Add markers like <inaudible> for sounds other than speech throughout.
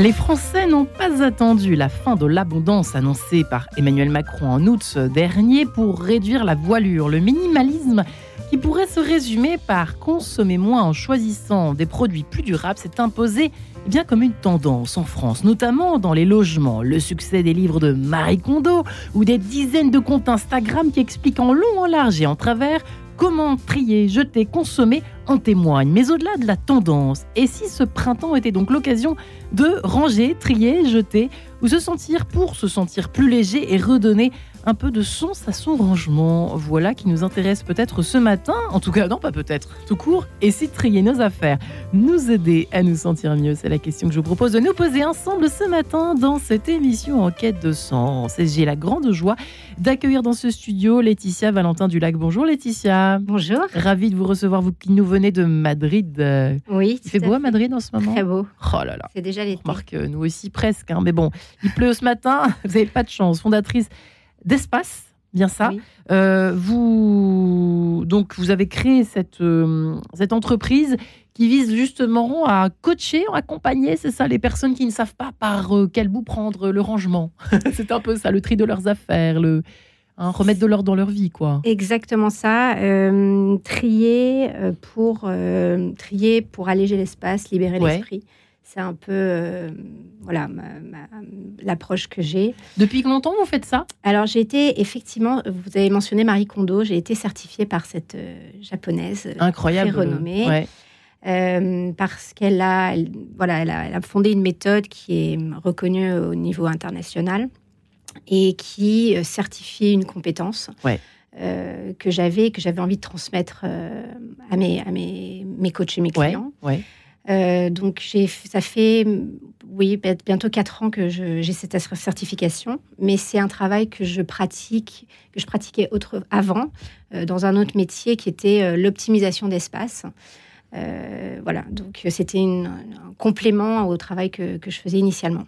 Les Français n'ont pas attendu la fin de l'abondance annoncée par Emmanuel Macron en août dernier pour réduire la voilure. Le minimalisme qui pourrait se résumer par consommer moins en choisissant des produits plus durables s'est imposé eh bien comme une tendance en France, notamment dans les logements. Le succès des livres de Marie Kondo ou des dizaines de comptes Instagram qui expliquent en long, en large et en travers comment trier, jeter, consommer en témoignent. Mais au-delà de la tendance, et si ce printemps était donc l'occasion de ranger, trier, jeter, ou se sentir pour se sentir plus léger et redonner un peu de sens à son rangement. Voilà qui nous intéresse peut-être ce matin, en tout cas non pas peut-être, tout court, et si trier nos affaires, nous aider à nous sentir mieux, c'est la question que je vous propose de nous poser ensemble ce matin dans cette émission en quête de sens. Et j'ai la grande joie d'accueillir dans ce studio Laetitia Valentin du Lac. Bonjour Laetitia. Bonjour. Ravi de vous recevoir, vous qui nous venez de Madrid. Oui. Il fait beau à Madrid en ce moment Très beau. Oh là là. C'est déjà l'été. Remarque, euh, nous aussi presque, hein, mais bon, il pleut ce matin, <laughs> vous n'avez pas de chance. Fondatrice d'Espace, bien ça. Oui. Euh, vous, donc, vous avez créé cette, euh, cette entreprise qui vise justement à coacher, à accompagner, c'est ça, les personnes qui ne savent pas par euh, quel bout prendre le rangement. <laughs> c'est un peu ça, le tri de leurs affaires, le hein, remettre de l'ordre dans leur vie, quoi. Exactement ça. trier, pour, trier pour alléger l'espace, libérer Ouais. l'esprit. C'est un peu euh, voilà l'approche que j'ai. Depuis combien de temps vous faites ça? Alors j'ai été effectivement, vous avez mentionné Marie Kondo, j'ai été certifiée par cette euh, japonaise euh, Incroyable. très renommée. Ouais. euh, parce qu'elle a, elle- voilà, elle a, elle a fondé une méthode qui est reconnue au niveau international et qui certifie une compétence Ouais. euh, que j'avais que j'avais envie de transmettre euh, à mes à mes, mes coachs et mes Ouais, clients. ouais. Euh, donc ça fait oui bi- bientôt quatre ans que j'ai cette certification, mais c'est un travail que je pratique que je pratiquais autre, avant euh, dans un autre métier qui était euh, l'optimisation d'espace. Voilà, donc c'était un complément au travail que, que je faisais initialement.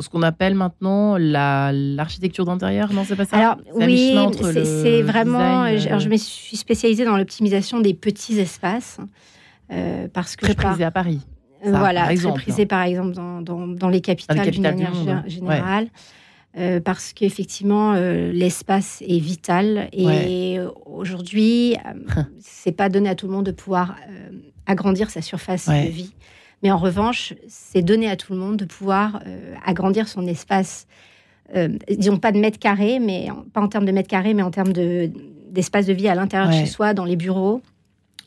Ce qu'on appelle maintenant la- l'architecture d'intérieur, non, c'est pas ça? Alors oui, c'est vraiment. design, je- alors, je me suis spécialisée dans l'optimisation des petits espaces parce que très prisé à Paris. Euh, ça, voilà, par très prisé par exemple dans, dans- dans les capitales, d'une du manière monde, gé- générale. Euh, parce qu'effectivement, euh, l'espace est vital et euh, aujourd'hui, euh, <laughs> c'est pas donné à tout le monde de pouvoir euh, agrandir sa surface Ouais. de vie. Mais en revanche, c'est donné à tout le monde de pouvoir euh, agrandir son espace, euh, disons pas de mètres carrés, mais en- pas en termes de mètres carrés, mais en termes de- d'espace de vie à l'intérieur de chez soi, dans les bureaux,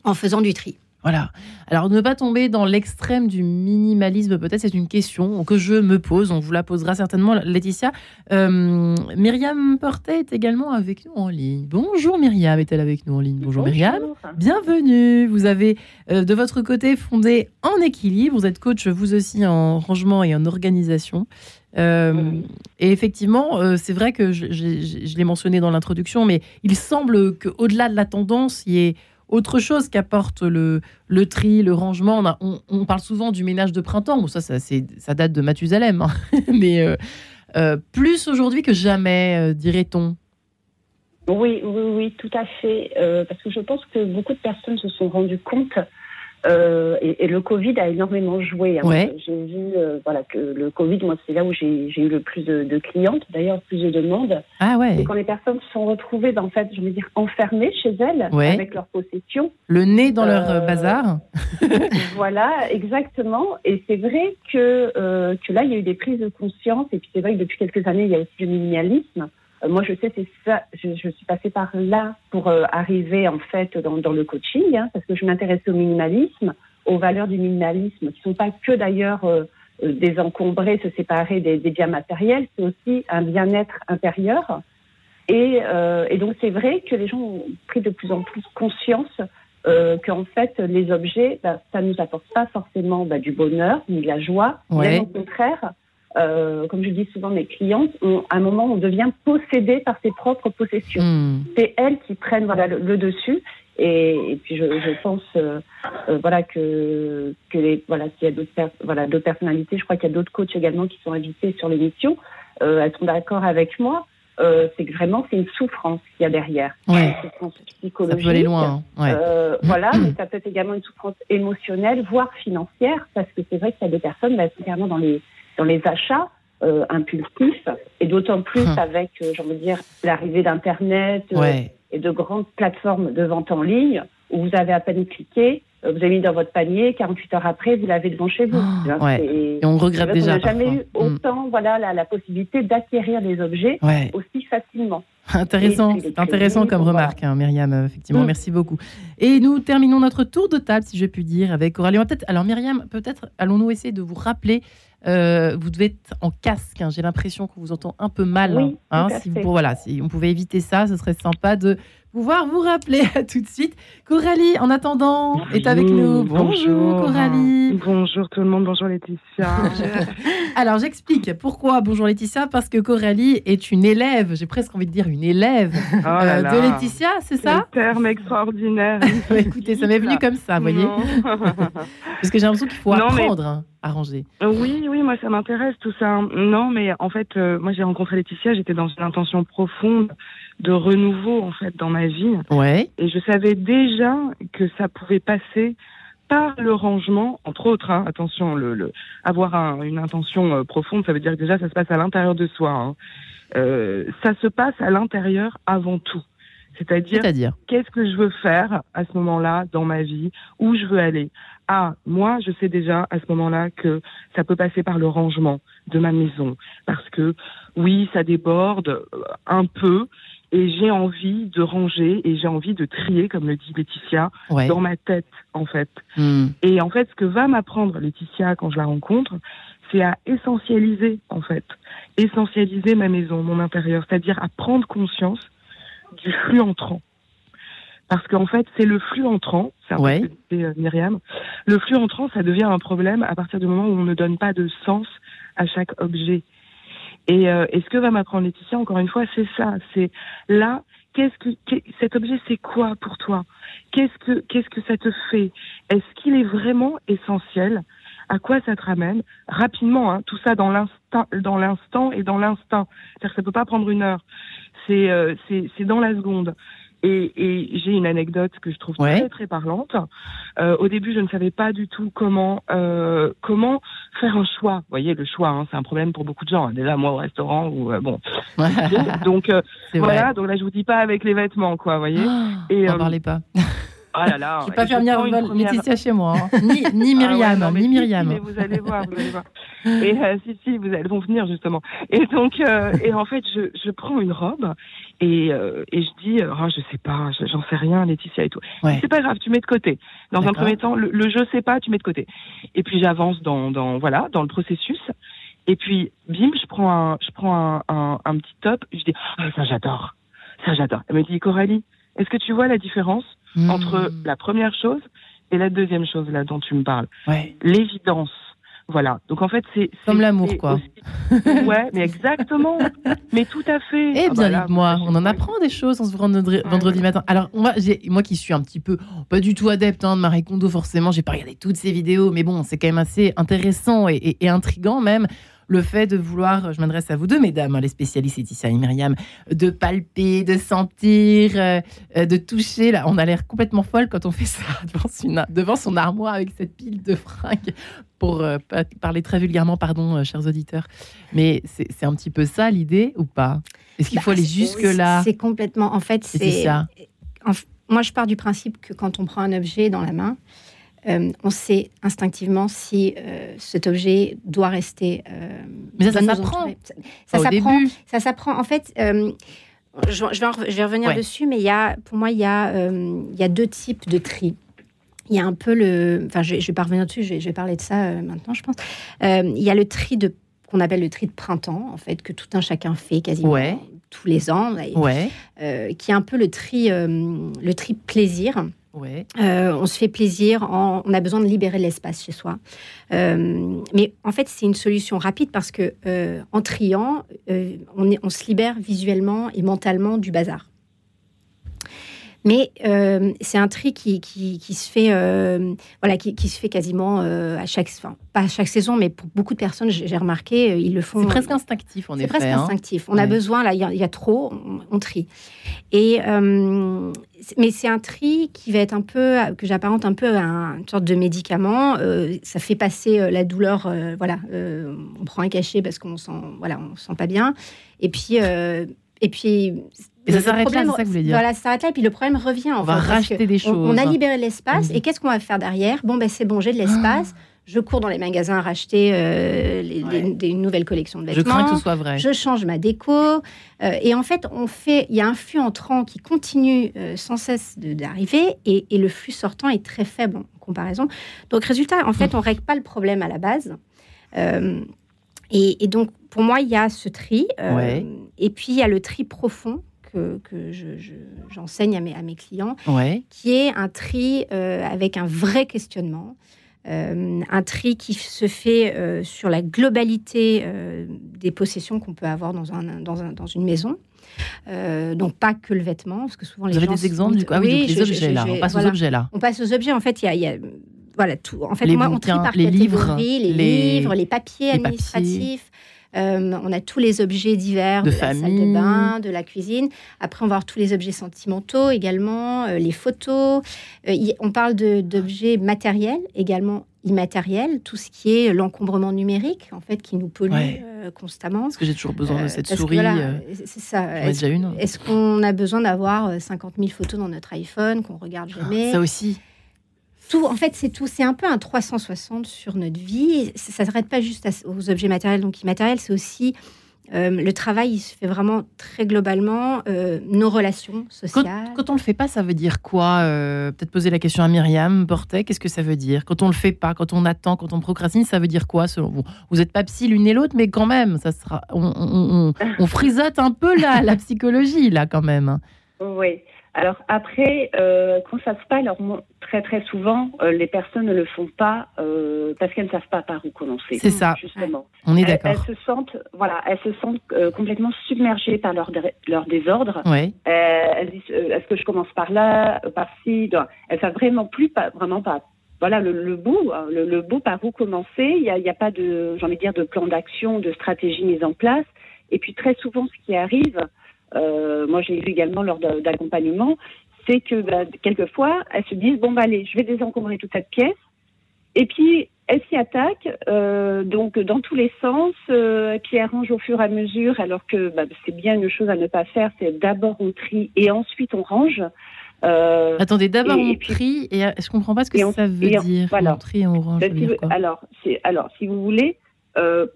en faisant du tri. Voilà. Alors, ne pas tomber dans l'extrême du minimalisme, peut-être, c'est une question que je me pose. On vous la posera certainement, Laetitia. Euh, Myriam Portet est également avec nous en ligne. Bonjour Myriam, est-elle avec nous en ligne? Bonjour, Myriam. Bienvenue. Vous avez euh, de votre côté fondé En Équilibre. Vous êtes coach, vous aussi, en rangement et en organisation. Euh, Oui. Et effectivement, euh, c'est vrai que je- je l'ai mentionné dans l'introduction, mais il semble qu'au-delà de la tendance, il y ait autre chose qu'apporte le, tri, le rangement. On, parle souvent du ménage de printemps. Ça, ça, date de Mathusalem. hein. <laughs> mais euh, euh, plus aujourd'hui que jamais, euh, dirait-on. Oui, oui, oui, tout à fait. Parce que je pense que beaucoup de personnes se sont rendues compte, euh, et, et le Covid a énormément joué. hein. Ouais. J'ai vu euh, voilà, que le Covid, moi, c'est là où j'ai eu le plus de, de clientes, d'ailleurs, plus de demandes. Ah ouais, C'est quand les personnes se sont retrouvées, ben, en fait, je veux dire, enfermées chez elles, Ouais. avec leurs possessions. le nez dans leur euh, Euh, bazar. <laughs> voilà, exactement. Et c'est vrai que, euh, que là, il y a eu des prises de conscience. Et puis c'est vrai que depuis quelques années, il y a aussi le minimalisme. Euh, moi, je sais, c'est ça. Je, je suis passée par là pour euh, arriver en fait dans, dans le coaching, hein, parce que je m'intéresse au minimalisme, aux valeurs du minimalisme, qui sont pas que d'ailleurs euh, désencombrer, se séparer des, des biens matériels, c'est aussi un bien-être intérieur. Et, euh, et donc c'est vrai que les gens ont pris de plus en plus conscience euh, qu'en fait les objets, bah, ça nous apporte pas forcément bah, du bonheur ni de la joie. Ouais. Bien au contraire, euh, comme je dis souvent mes clientes, on- à un moment on devient possédé par ses propres possessions. Hmm. C'est elles qui prennent voilà le, le dessus. Et, et puis je, je pense euh, euh, voilà que que les voilà qu'il y a d'autres voilà d'autres personnalités. Je crois qu'il y a d'autres coachs également qui sont invités sur l'émission. Euh, elles sont d'accord avec moi. Euh, c'est que vraiment c'est une souffrance qu'il y a derrière. Ouais. Une souffrance Ça psychologique. peut aller loin. hein. Ouais. Euh, <clears throat> voilà, mais ça peut être également une souffrance émotionnelle, voire financière, parce que c'est vrai qu'il y a des personnes, bah, carrément dans les dans les achats impulsifs, et d'autant plus hum. avec, j'ai envie de dire, l'arrivée d'Internet et de grandes plateformes de vente en ligne, où vous avez à peine cliqué, vous avez mis dans votre panier, 48 heures après, vous l'avez devant chez vous. Oh, et, on regrette déjà. On n'a jamais eu hum. autant voilà, la, la possibilité d'acquérir des objets aussi facilement. Intéressant, intéressant comme remarque, hein, Myriam, euh, effectivement, mm. merci beaucoup. Et nous terminons notre tour de table, si je puis dire, avec Aurélie. Alors, Myriam, peut-être allons-nous essayer de vous rappeler, euh, vous devez être en casque, hein, j'ai l'impression qu'on vous entend un peu mal. Hein, si, voilà, si on pouvait éviter ça, ce serait sympa de pouvoir vous rappeler <laughs> tout de suite. Coralie, en attendant, est avec nous. Bonjour, Coralie. Bonjour tout le monde, bonjour Laetitia. <laughs> Alors j'explique pourquoi bonjour Laetitia, parce que Coralie est une élève, j'ai presque envie de dire une élève oh euh, de Laetitia, c'est ça Un terme extraordinaire. <laughs> Écoutez, ça m'est venu comme ça, vous voyez Parce que j'ai l'impression qu'il faut apprendre hein, à ranger. Oui, oui, moi ça m'intéresse tout ça. Non, mais en fait, euh, moi j'ai rencontré Laetitia, j'étais dans une intention profonde de renouveau en fait dans ma vie. Ouais. Et je savais déjà que ça pouvait passer par le rangement, entre autres. Hein, attention, le, avoir une intention euh, profonde, ça veut dire que déjà ça se passe à l'intérieur de soi. Hein. Euh, ça se passe à l'intérieur avant tout. C'est-à-dire, qu'est-ce que je veux faire à ce moment-là dans ma vie, où je veux aller? Ah, moi, je sais déjà à ce moment-là que ça peut passer par le rangement de ma maison, parce que oui, ça déborde euh, un peu, et j'ai envie de ranger et j'ai envie de trier, comme le dit Laetitia, dans ma tête, en fait. Hmm. Et en fait, ce que va m'apprendre Laetitia quand je la rencontre, c'est à essentialiser, en fait, essentialiser ma maison, mon intérieur, c'est-à-dire à prendre conscience du flux entrant. Parce qu'en fait, c'est le flux entrant, c'est ce que Myriam, le flux entrant, ça devient un problème à partir du moment où on ne donne pas de sens à chaque objet. Et, euh, et, ce que va m'apprendre Laetitia, encore une fois, c'est ça. C'est là, qu'est-ce que cet objet, c'est quoi pour toi? Qu'est-ce que qu'est-ce que ça te fait? Est-ce qu'il est vraiment essentiel? À quoi ça te ramène? Rapidement, hein, tout ça dans l'instant, dans l'instant et dans l'instinct. C'est-à-dire ça peut pas prendre une heure. C'est euh, c'est dans la seconde. Et, et j'ai une anecdote que je trouve très très parlante. Euh, au début, je ne savais pas du tout comment euh, comment faire un choix. Vous voyez, le choix, hein, c'est un problème pour beaucoup de gens. Déjà, moi au restaurant ou euh, bon. <laughs> donc euh, voilà. Donc là, je vous dis pas avec les vêtements, quoi. Vous voyez. Oh, et euh, parlez pas. <laughs> Oh là là. Je vais pas faire venir Laetitia chez moi. Hein. <laughs> Ni, ni ah Myriam, ni Myriam. mais vous allez voir, vous allez voir. Et euh, si, si, vous allez vont venir justement. Et donc, euh, et en fait, je, je prends une robe et, euh, et je dis, oh, je sais pas, j'en sais rien, Laetitia et tout. C'est pas grave, tu mets de côté. Dans un premier temps, le, le, je sais pas, tu mets de côté. Et puis j'avance dans, dans, voilà, dans le processus. Et puis, bim, je prends un, je prends un, un, un petit top. Je dis, oh, ça j'adore, ça j'adore. Elle me dit, Coralie, est-ce que tu vois la différence hmm. entre la première chose et la deuxième chose là dont tu me parles L'évidence. Voilà. Donc en fait, c'est comme l'amour, quoi. ouais, mais exactement. <laughs> mais tout à fait. Eh ah bien, bah moi, on en apprend des choses en se vendredi, vendredi matin. Alors moi, moi qui suis un petit peu pas du tout adepte hein, de Marie Kondo, forcément, j'ai pas regardé toutes ces vidéos, mais bon, c'est quand même assez intéressant et, et, et intrigant même le fait de vouloir, je m'adresse à vous deux, mesdames, hein, les spécialistes Laetitia et Myriam, de palper, de sentir, euh, euh, de toucher. Là, on a l'air complètement folle quand on fait ça devant, son armoire avec cette pile de fringues, pour euh, parler très vulgairement, pardon, chers auditeurs. Mais c'est un petit peu ça l'idée ou pas? Est-ce qu'il faut bah, aller jusque-là? C'est complètement. En fait, c'est ça. moi, je pars du principe que quand on prend un objet dans la main, euh, on sait instinctivement si euh, cet objet doit rester. Euh, Mais ça, s'apprend. Ça, s'apprend. Ça s'apprend. En fait, je, je, vais, revenir dessus, mais il y a, pour moi, il y, a, il y a deux types de tri. Il y a un peu le. Enfin, je, je vais pas revenir dessus, je vais, parler de ça maintenant, je pense. il y a le tri de qu'on appelle le tri de printemps, en fait, que tout un chacun fait quasiment tous les ans, ouais. qui est un peu le tri, le tri plaisir. Euh, on se fait plaisir, on a besoin de libérer l'espace chez soi. Euh, mais en fait, c'est une solution rapide parce que euh, en triant, on, se libère visuellement et mentalement du bazar. Mais euh, c'est un tri qui, qui, qui se fait, euh, voilà, qui, qui, se fait quasiment euh, à chaque, enfin, pas à chaque saison, mais pour beaucoup de personnes, j'ai remarqué, ils le font. C'est presque instinctif, en effet. C'est presque hein. instinctif. On a besoin, là, il y, y, a trop, on, on trie. Et mais c'est un tri qui va être un peu, que j'apparente un peu à une sorte de médicament. ça fait passer la douleur, voilà. on prend un cachet parce qu'on sent, voilà, on sent pas bien. Et puis, et puis et ça s'arrête là, c'est ça que vous voulez dire Voilà, ça s'arrête là, et puis le problème revient. On va racheter des choses. On, a libéré l'espace, mmh. et qu'est-ce qu'on va faire derrière? Bon, ben c'est bon, j'ai de l'espace. Ah. Je cours dans les magasins à racheter euh, les, ouais. les, des nouvelles collections de vêtements. Je crains que ce soit vrai. Je change ma déco. Euh, et en fait, on fait, il y a un flux entrant qui continue euh, sans cesse d'arriver, et, et, le flux sortant est très faible en comparaison. Donc, résultat, en fait, mmh. on règle pas le problème à la base. Euh, et, et, donc, pour moi, il y a ce tri. Ouais. Et puis, il y a le tri profond que, que j'enseigne je, je, à, mes, à mes clients, ouais. qui est un tri euh, avec un vrai questionnement. Euh, un tri qui se fait euh, sur la globalité euh, des possessions qu'on peut avoir dans, un, dans, un, dans une maison. Donc pas que le vêtement, parce que souvent les Vous gens... avez des exemples du coup? Ah oui, oui, je, objets je, là, on passe voilà. aux objets là. On passe aux objets, en fait, il y a, y a voilà tout. En fait, les moi, bouquins, on trie par les livres, les, les, livres, les papiers les administratifs. Papiers. Euh, on a tous les objets divers de, la salle de bain, de la cuisine. Après, on va avoir tous les objets sentimentaux également, euh, les photos. Euh, y, on parle d'objets matériels, également immatériels, tout ce qui est l'encombrement numérique, en fait, qui nous pollue ouais. constamment. Parce que j'ai toujours besoin de cette souris. Voilà, c'est ça. Est-ce est qu qu'on a besoin d'avoir 50 000 photos dans notre iPhone qu'on regarde jamais? Ça aussi tout, en fait, c'est tout. C'est un peu un 360 sur notre vie. Ça ne s'arrête pas juste aux objets matériels, donc immatériels. C'est aussi euh, le travail, il se fait vraiment très globalement. Euh, nos relations sociales. Quand, quand on le fait pas, ça veut dire quoi euh, Peut-être poser la question à Myriam Portet. Qu'est-ce que ça veut dire? Quand on le fait pas, quand on attend, quand on procrastine, ça veut dire quoi selon vous? Vous n'êtes pas psy l'une et l'autre, mais quand même, ça sera. On, on, on, on frisote un peu la, la <laughs> psychologie là, quand même. Oui. Alors après, euh, quand ça se passe, alors très très souvent, euh, les personnes ne le font pas euh, parce qu'elles ne savent pas par où commencer. C'est ça. Justement. On est d'accord. Elles, elles, se sentent, voilà, elles se sentent euh, complètement submergées par leur leur désordre. Ouais. Euh, elles disent, est-ce que je commence par là, par ci Elles savent vraiment plus, pas, vraiment pas. Voilà le, le bout, hein, le, le, bout par où commencer. Il n'y a, y a pas de, j'ai envie de dire, de plan d'action, de stratégie mise en place. Et puis très souvent, ce qui arrive, euh, moi j'ai vu également lors d'accompagnement, c'est que bah, quelquefois elles se disent bon bah allez, je vais désencombrer toute cette pièce, et puis elles s'y attaquent euh, donc dans tous les sens, euh, puis elles rangent au fur et à mesure, alors que bah, c'est bien une chose à ne pas faire, c'est d'abord on trie et ensuite on range. Euh, Attendez, d'abord on trie et je comprends pas ce que on, ça veut on, dire. Voilà. On trie et on range. Si vous, alors, alors, si vous voulez,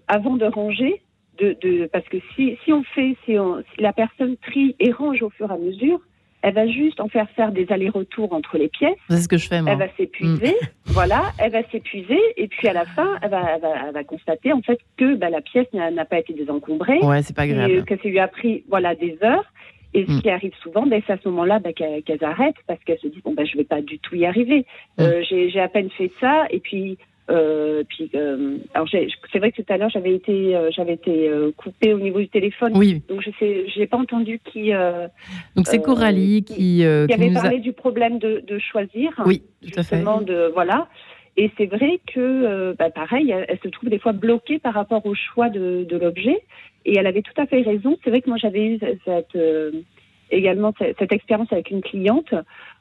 avant de ranger, de, de, parce que si, si on fait, si, on, si, la personne trie et range au fur et à mesure, elle va juste en faire faire des allers-retours entre les pièces. C'est ce que je fais, moi. Elle va s'épuiser, mmh. <laughs> voilà, elle va s'épuiser, et puis à la fin, elle va, elle va, elle va constater en fait que bah, la pièce n'a pas été désencombrée. Ouais, c'est pas agréable. Que ça lui a pris, voilà, des heures. Et ce mmh. qui arrive souvent, ben, c'est à ce moment-là ben, qu'elles qu arrêtent parce qu'elles se disent bon ben je vais pas du tout y arriver. Mmh. Euh, J'ai à peine fait ça, et puis euh, puis, euh, alors c'est vrai que tout à l'heure j'avais été, euh, j'avais été coupée au niveau du téléphone. Oui. Donc je sais, j'ai pas entendu qui. donc c'est Coralie qui, qui, qui avait parlé a... du problème de, de, choisir. Oui, tout à fait. De voilà. Et c'est vrai que, bah, pareil, elle, elle, se trouve des fois bloquée par rapport au choix de, de l'objet. Et elle avait tout à fait raison. C'est vrai que moi j'avais eu cette également cette, cette expérience avec une cliente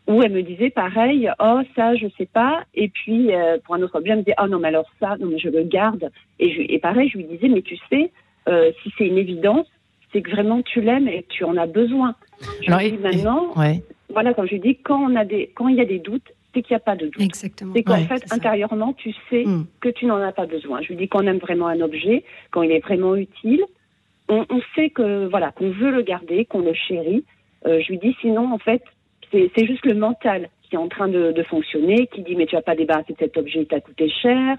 où elle me disait pareil, oh ça je sais pas, et puis euh, pour un autre objet elle me disait oh non mais alors ça non mais je le garde et, je, et pareil je lui disais mais tu sais euh, si c'est une évidence c'est que vraiment tu l'aimes et tu en as besoin. Je alors, lui dis maintenant et, ouais. voilà quand je lui dis quand on a des quand il y a des doutes c'est qu'il n'y a pas de doute. Exactement. C'est qu'en ouais, fait intérieurement tu sais mm. que tu n'en as pas besoin. Je lui dis qu'on aime vraiment un objet quand il est vraiment utile. On, on sait que voilà qu'on veut le garder, qu'on le chérit. Euh, je lui dis sinon en fait c'est juste le mental qui est en train de, de, fonctionner, qui dit mais tu vas pas débarrasser de cet objet, il t'a coûté cher.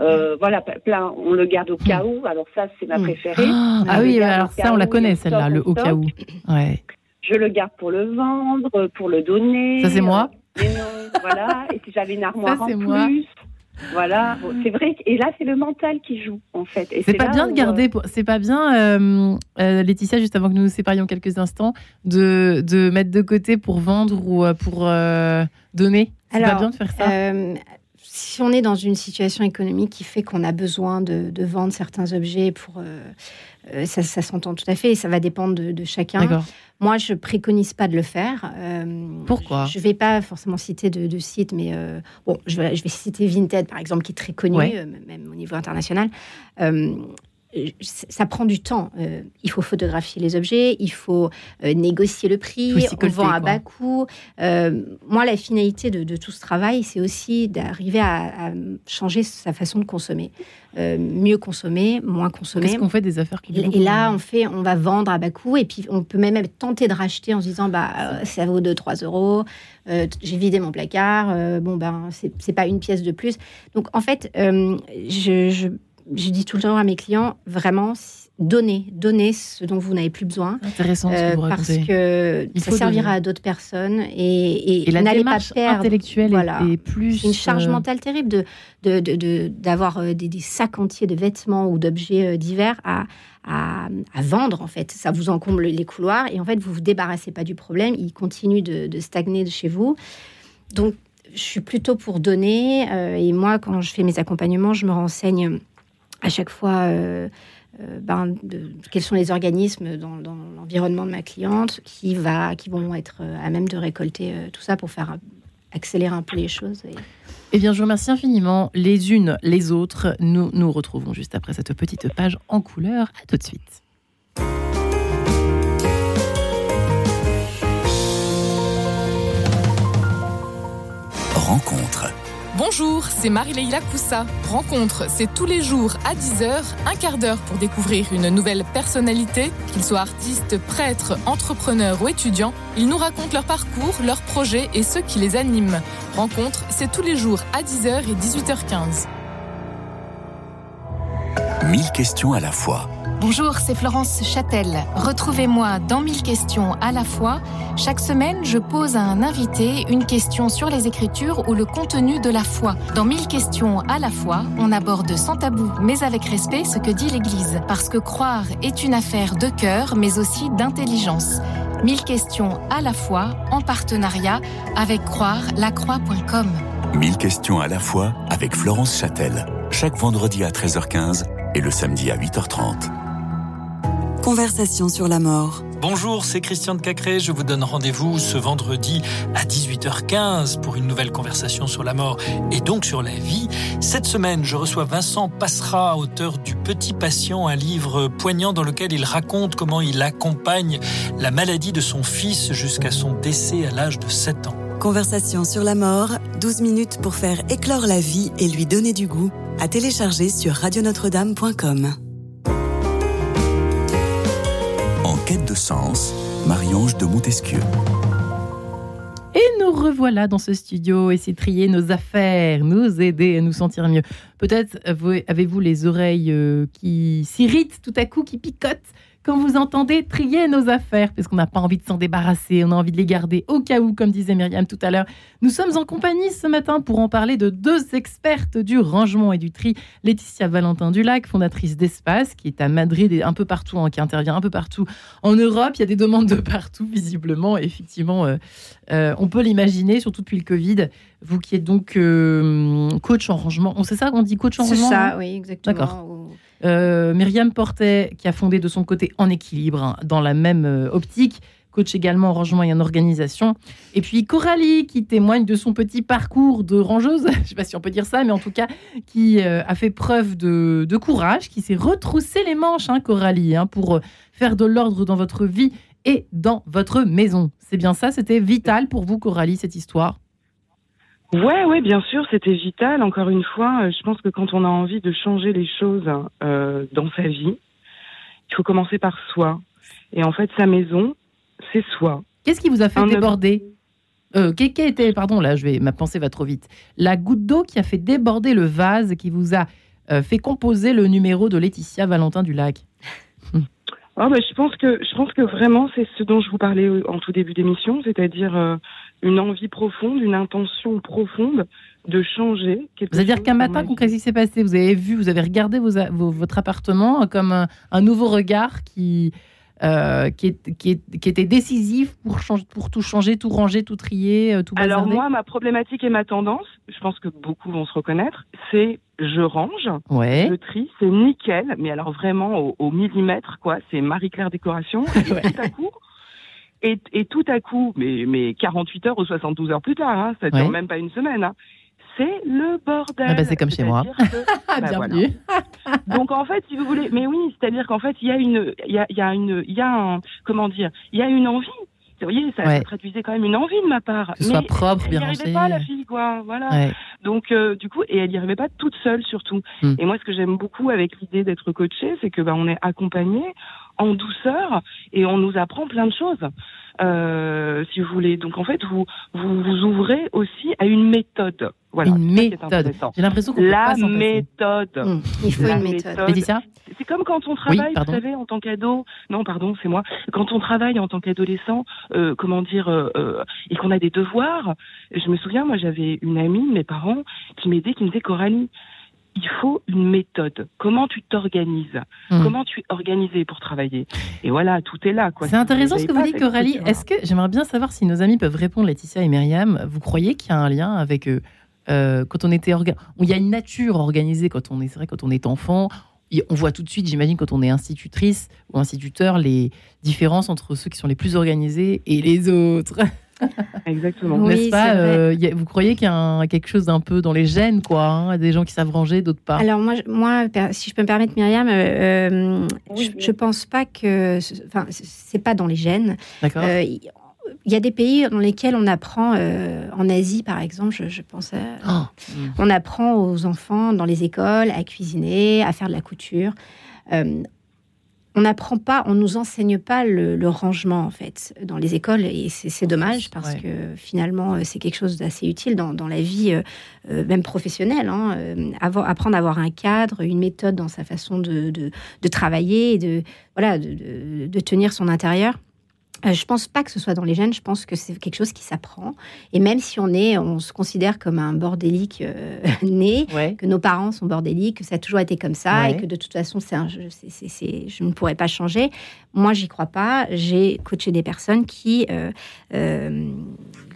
Euh, mmh. Voilà, plein, on le garde au cas où. Alors ça, c'est ma préférée. Ah, ah oui, alors ça, on la connaît celle-là, le au cas où. Ouais. Je le garde pour le vendre, pour le donner. Ça c'est moi. Mais non, voilà. Et si j'avais une armoire ça, en moi. Voilà, c'est vrai. Et là, c'est le mental qui joue, en fait. C'est pas bien de garder. C'est pas bien, Laetitia, juste avant que nous nous séparions quelques instants, de, de mettre de côté pour vendre ou pour donner. C'est pas bien de faire ça si on est dans une situation économique qui fait qu'on a besoin de, vendre certains objets pour euh, ça, s'entend tout à fait et ça va dépendre de, chacun. Moi, je préconise pas de le faire. Euh, Pourquoi? Je vais pas forcément citer de, de site, mais euh, bon, je vais, je vais, citer Vinted par exemple, qui est très connu, même au niveau international ça prend du temps. Euh, il faut photographier les objets, il faut euh, négocier le prix, on vend à bas coût. Euh, moi, la finalité de, tout ce travail, c'est aussi d'arriver à, changer sa façon de consommer. mieux consommer, moins consommer. Qu'est-ce qu'on fait des affaires qui Et là, on fait, on va vendre à bas coût, et puis on peut même tenter de racheter en se disant, bah, ça vaut 2-3 euros. j'ai vidé mon placard. bon, ben, c'est pas une pièce de plus. Donc, en fait, je je dis tout le temps à mes clients, vraiment, donnez, donnez ce dont vous n'avez plus besoin. Intéressant ce que vous euh, Parce que ça servira à d'autres personnes et, et, n'allez pas perdre. intellectuelle voilà, est plus... Une charge euh, mentale terrible de, d'avoir de, de, des, des, sacs entiers de vêtements ou d'objets euh, divers à, à, à, vendre, en fait. Ça vous encombre les couloirs et en fait, vous ne vous débarrassez pas du problème. Il continue de, de stagner de chez vous. Donc, je suis plutôt pour donner. et moi, quand je fais mes accompagnements, je me renseigne à chaque fois euh, euh, ben, quels sont les organismes dans, l'environnement de ma cliente qui, vont être euh, à même de récolter tout ça pour faire accélérer un peu les choses. Eh bien, je vous remercie infiniment les unes, les autres. Nous nous retrouvons juste après cette petite page en couleur. À tout de suite. C'est Marie-Leila Coussa. Rencontre, c'est tous les jours à 10h, un quart d'heure pour découvrir une nouvelle personnalité, qu'ils soient artistes, prêtres, entrepreneurs ou étudiants. Ils nous racontent leur parcours, leurs projets et ceux qui les animent. Rencontre, c'est tous les jours à 10h et 18h15. 1000 questions à la fois. Bonjour, c'est Florence Châtel. Retrouvez-moi dans 1000 questions à la fois. Chaque semaine, je pose à un invité une question sur les Écritures ou le contenu de la foi. Dans 1000 questions à la fois, on aborde sans tabou, mais avec respect, ce que dit l'Église. Parce que croire est une affaire de cœur, mais aussi d'intelligence. 1000 questions à la fois, en partenariat avec croire-lacroix.com. 1000 questions à la fois avec Florence Châtel. Chaque vendredi à 13h15 et le samedi à 8h30. Conversation sur la mort. Bonjour, c'est Christian de Cacré. Je vous donne rendez-vous ce vendredi à 18h15 pour une nouvelle conversation sur la mort et donc sur la vie. Cette semaine, je reçois Vincent Passera, auteur du Petit Patient, un livre poignant dans lequel il raconte comment il accompagne la maladie de son fils jusqu'à son décès à l'âge de 7 ans. Conversation sur la mort, 12 minutes pour faire éclore la vie et lui donner du goût, à télécharger sur radionotre-dame.com. sens, Marie-Ange de Montesquieu. Et nous revoilà dans ce studio, essayer de trier nos affaires, nous aider à nous sentir mieux. Peut-être avez-vous les oreilles euh, qui s'irritent tout à coup, qui picotent quand vous entendez trier nos affaires, parce qu'on n'a pas envie de s'en débarrasser, on a envie de les garder au cas où, comme disait Myriam tout à l'heure. Nous sommes en compagnie ce matin pour en parler de deux expertes du rangement et du tri. Laetitia Valentin Dulac, fondatrice d'Espace, qui est à Madrid et un peu partout, hein, qui intervient un peu partout en Europe. Il y a des demandes de partout, visiblement. effectivement, euh, euh, on peut l'imaginer, surtout depuis le Covid. Vous qui êtes donc euh, coach en rangement, on sait ça, on dit coach en rangement C'est ça, oui, exactement. D'accord. Euh, Myriam Portet, qui a fondé de son côté En Équilibre, hein, dans la même euh, optique, coach également en rangement et en organisation. Et puis Coralie, qui témoigne de son petit parcours de rangeuse, <laughs> je ne sais pas si on peut dire ça, mais en tout cas, qui euh, a fait preuve de, courage, qui s'est retroussé les manches, hein, Coralie, hein, pour faire de l'ordre dans votre vie et dans votre maison. C'est bien ça, c'était vital pour vous, Coralie, cette histoire? Ouais, ouais, bien sûr, c'était vital. Encore une fois, euh, je pense que quand on a envie de changer les choses euh, dans sa vie, il faut commencer par soi. Et en fait, sa maison, c'est soi. Qu'est-ce qui vous a fait déborder euh, Qu'est-ce qui était, pardon, là, je vais, ma pensée va trop vite. La goutte d'eau qui a fait déborder le vase qui vous a fait composer le numéro de Laetitia Valentin du Lac? Oh, bah, je pense que je pense que vraiment c'est ce dont je vous parlais en tout début d'émission, c'est-à-dire euh, une envie profonde, une intention profonde de changer. C'est-à-dire qu'un matin, qu'est-ce qui s'est passé? Vous avez vu, vous avez regardé vos, vos, votre appartement comme un, un nouveau regard qui euh, qui, qui, était décisif pour, tout changer, tout ranger, tout trier, euh, tout bazarder? Alors moi, ma problématique et ma tendance, je pense que beaucoup vont se reconnaître, c'est je range, ouais. je trie, c'est nickel, mais alors vraiment au, millimètre, quoi. C'est Marie-Claire Décoration. Et <laughs> tout à coup, et, et, tout à coup, mais, mais 48 heures ou 72 heures plus tard, hein, ça dure même pas une semaine, hein, c'est le bordel. Ah bah c'est comme chez moi. <laughs> bah Bienvenue. <laughs> Donc en fait, si vous voulez, mais oui, c'est-à-dire qu'en fait, il y a une, il y a, y a une, il y a un, comment dire, il y a une envie. Vous voyez, ça, traduisait quand même une envie de ma part. Que ce soit propre, bien Elle n'y arrivait pas, la fille, quoi. Voilà. Donc, euh, du coup, et elle n'y arrivait pas toute seule, surtout. Hmm. Et moi, ce que j'aime beaucoup avec l'idée d'être coachée, c'est que bah, on est accompagné en douceur et on nous apprend plein de choses. Euh, si vous voulez. Donc en fait, vous, vous vous ouvrez aussi à une méthode. Voilà, une méthode. J'ai l'impression qu'on la méthode. Mmh, il faut une méthode. ça C'est comme quand on travaille, vous savez, en tant qu'ado. Non, pardon, c'est moi. Quand on travaille en tant qu'adolescent, euh, comment dire, euh, euh, et qu'on a des devoirs. Je me souviens, moi, j'avais une amie, mes parents, qui m'aidait, qui me disait Coralie il faut une méthode. Comment tu t'organises hmm. Comment tu es organisé pour travailler Et voilà, tout est là. C'est intéressant ce que vous dites, Coralie. Est-ce que j'aimerais bien savoir si nos amis peuvent répondre, Laetitia et Myriam. Vous croyez qu'il y a un lien avec eux euh, quand on était il y a une nature organisée quand on est vrai quand on est enfant on voit tout de suite, j'imagine, quand on est institutrice ou instituteur, les différences entre ceux qui sont les plus organisés et les autres. <laughs> Exactement. N'est-ce pas euh, Vous croyez qu'il y a quelque chose d'un peu dans les gènes, quoi hein, Des gens qui savent ranger, d'autres pas? Alors moi, moi, si je peux me permettre, Myriam, euh, euh, je, ne pense pas que, enfin, c'est pas dans les gènes. D'accord. il y a des pays dans lesquels on apprend, en Asie par exemple, je, pense, oh. on apprend aux enfants dans les écoles à cuisiner, à faire de la couture on n'apprend pas, on nous enseigne pas le, rangement en fait dans les écoles et c'est dommage parce que finalement euh, c'est quelque chose d'assez utile dans, la vie euh, euh, même professionnelle. Hein, apprendre à avoir un cadre, une méthode dans sa façon de, travailler, et de voilà, de tenir son intérieur. Euh, je pense pas que ce soit dans les gènes, je pense que c'est quelque chose qui s'apprend. Et même si on est, on se considère comme un bordélique euh, <laughs> né, que nos parents sont bordéliques, que ça a toujours été comme ça et que de toute façon, c'est je ne pourrais pas changer. Moi, j'y crois pas. J'ai coaché des personnes qui, euh,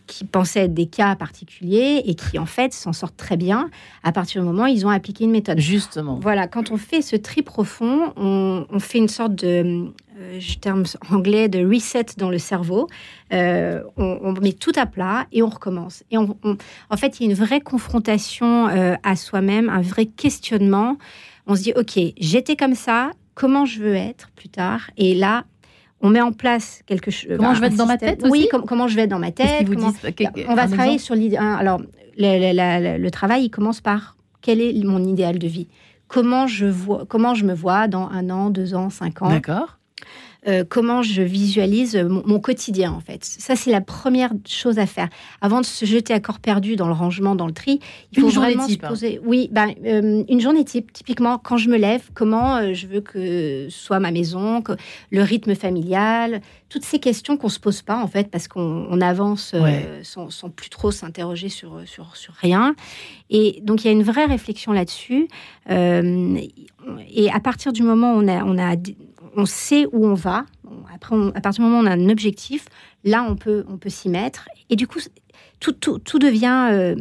qui pensaient être des cas particuliers et qui, en fait, s'en sortent très bien à partir du moment où ils ont appliqué une méthode. Justement. Voilà, quand on fait ce tri profond, on, on fait une sorte de euh, je terme anglais de reset dans le cerveau. Euh, on, met tout à plat et on recommence. Et on, en fait, il y a une vraie confrontation euh, à soi-même, un vrai questionnement. On se dit, OK, j'étais comme ça, comment je veux être plus tard? Et là, on met en place quelque chose. Comment je vais être dans ma tête Oui, comment je vais être dans ma tête. on va travailler sur l'idée. Alors, le, travail, il commence par quel est mon idéal de vie? Comment je, vois, comment je me vois dans un an, deux ans, cinq ans? D'accord. Euh, comment je visualise mon, quotidien en fait. Ça c'est la première chose à faire avant de se jeter à corps perdu dans le rangement, dans le tri. Il faut vraiment se hein. poser. Oui, ben, euh, une journée type. Typiquement, quand je me lève, comment euh, je veux que soit ma maison, que, le rythme familial, toutes ces questions qu'on se pose pas en fait parce qu'on avance sans, sans, plus trop s'interroger sur, sur, sur rien. Et donc il y a une vraie réflexion là-dessus. et à partir du moment où on a, on a on sait où on va. Après, à partir du moment où on a un objectif, là, on peut, on peut s'y mettre. Et du coup, tout, tout, devient... Euh,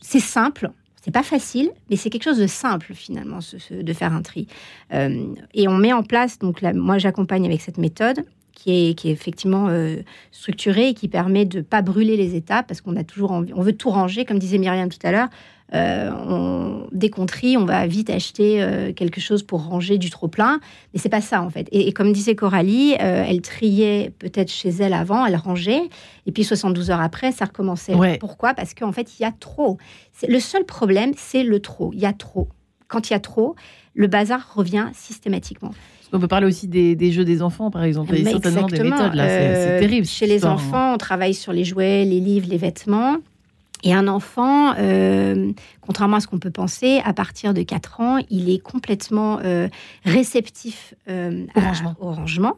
c'est simple. C'est pas facile, mais c'est quelque chose de simple finalement, de faire un tri. Euh, et on met en place, donc là, moi j'accompagne avec cette méthode qui est, qui est effectivement euh, structurée et qui permet de pas brûler les étapes parce qu'on a toujours envie, on veut tout ranger, comme disait Myriam tout à l'heure. Euh, on, dès qu'on trie, on va vite acheter euh, quelque chose pour ranger du trop plein. Mais c'est pas ça en fait. Et, comme disait Coralie, euh, elle triait peut-être chez elle avant, elle rangeait, et puis 72 heures après, ça recommençait. Pourquoi? Parce qu'en fait, il y a trop. Le seul problème, c'est le trop. Il y a trop. Quand il y a trop, le bazar revient systématiquement. On peut parler aussi des, jeux des enfants, par exemple. Il y a certainement des méthodes là, c'est terrible. Chez les hein. enfants, on travaille sur les jouets, les livres, les vêtements. Et un enfant, euh, contrairement à ce qu'on peut penser, à partir de 4 ans, il est complètement euh, réceptif euh, Au à- rangement. au rangement.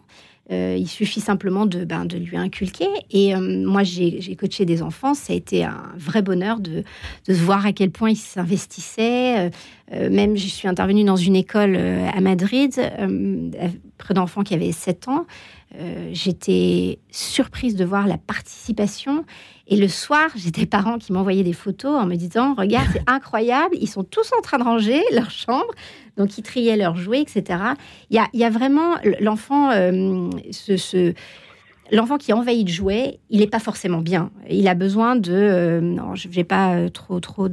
Il suffit simplement de, ben, de lui inculquer. Et moi, j'ai coaché des enfants. Ça a été un vrai bonheur de, de voir à quel point ils s'investissaient. Même, je suis intervenue dans une école à Madrid, près d'enfants qui avaient 7 ans. Euh, J'étais surprise de voir la participation. Et le soir, <laughs> j'ai des parents qui m'envoyaient des photos en me disant Regarde, c'est <laughs> incroyable, ils sont tous en train de ranger leur chambre. Donc, ils triaient leurs jouets, etc. Il y a, il y a vraiment l'enfant, euh, ce, ce- l'enfant qui est envahi de jouets, il n'est pas forcément bien. Il a besoin de. euh, non, je ne vais pas trop, trop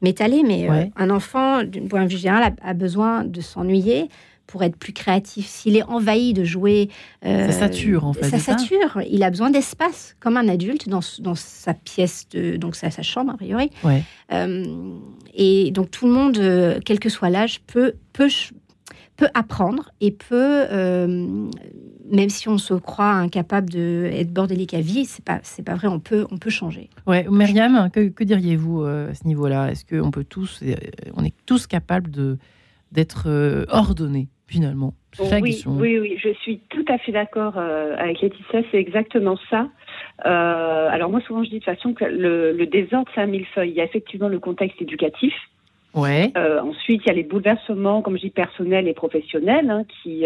m'étaler, mais euh, un enfant, d'un point de vue général, a, a besoin de s'ennuyer pour être plus créatif. S'il est envahi de jouets. euh, Ça sature, en fait, Ça sature. Il a besoin d'espace, comme un adulte, dans, sa pièce, de, donc sa, sa chambre, a priori. Ouais. Euh, et donc tout le monde, euh, quel que soit l'âge, peut, peut, ch- peut apprendre et peut, euh, même si on se croit incapable d'être bordélique à vie, c'est pas, c'est pas vrai, on peut, on peut changer. Ouais, Myriam, que, que diriez-vous à ce niveau-là? Est-ce qu'on peut tous, on est tous capables de d'être euh, ordonnés finalement la oui, oui, oui, je suis tout à fait d'accord euh, avec Laetitia, c'est exactement ça. Euh, alors moi, souvent, je dis de toute façon que le, le désordre, c'est un millefeuille. Il y a effectivement le contexte éducatif. Ouais. Euh, ensuite, il y a les bouleversements, comme je dis, personnels et professionnels. hein, qui,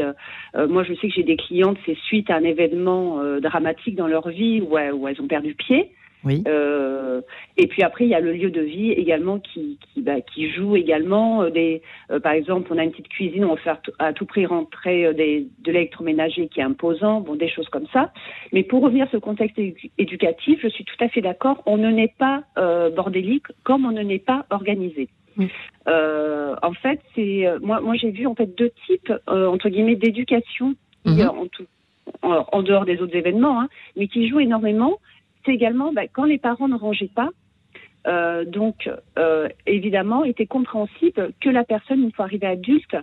moi, je sais que j'ai des clientes, c'est suite à un événement dramatique dans leur vie où elles ont perdu pied. Oui. Euh, et puis après, il y a le lieu de vie également qui, qui, bah, qui joue également. euh, Des, euh, par exemple, on a une petite cuisine, on va faire à tout prix rentrer euh, des, de l'électroménager qui est imposant, bon, des choses comme ça. Mais pour revenir à ce contexte édu- éducatif, je suis tout à fait d'accord. On ne n'est pas euh, bordélique comme on ne n'est pas organisé. Mm. Euh, en fait, c'est moi, moi j'ai vu en fait deux types euh, entre guillemets d'éducation Mhm. en, tout- en, en dehors des autres événements, hein, mais qui jouent énormément. C'est également bah, quand les parents ne rangeaient pas. euh, donc, euh, évidemment, était compréhensible que la personne, une fois arrivée adulte,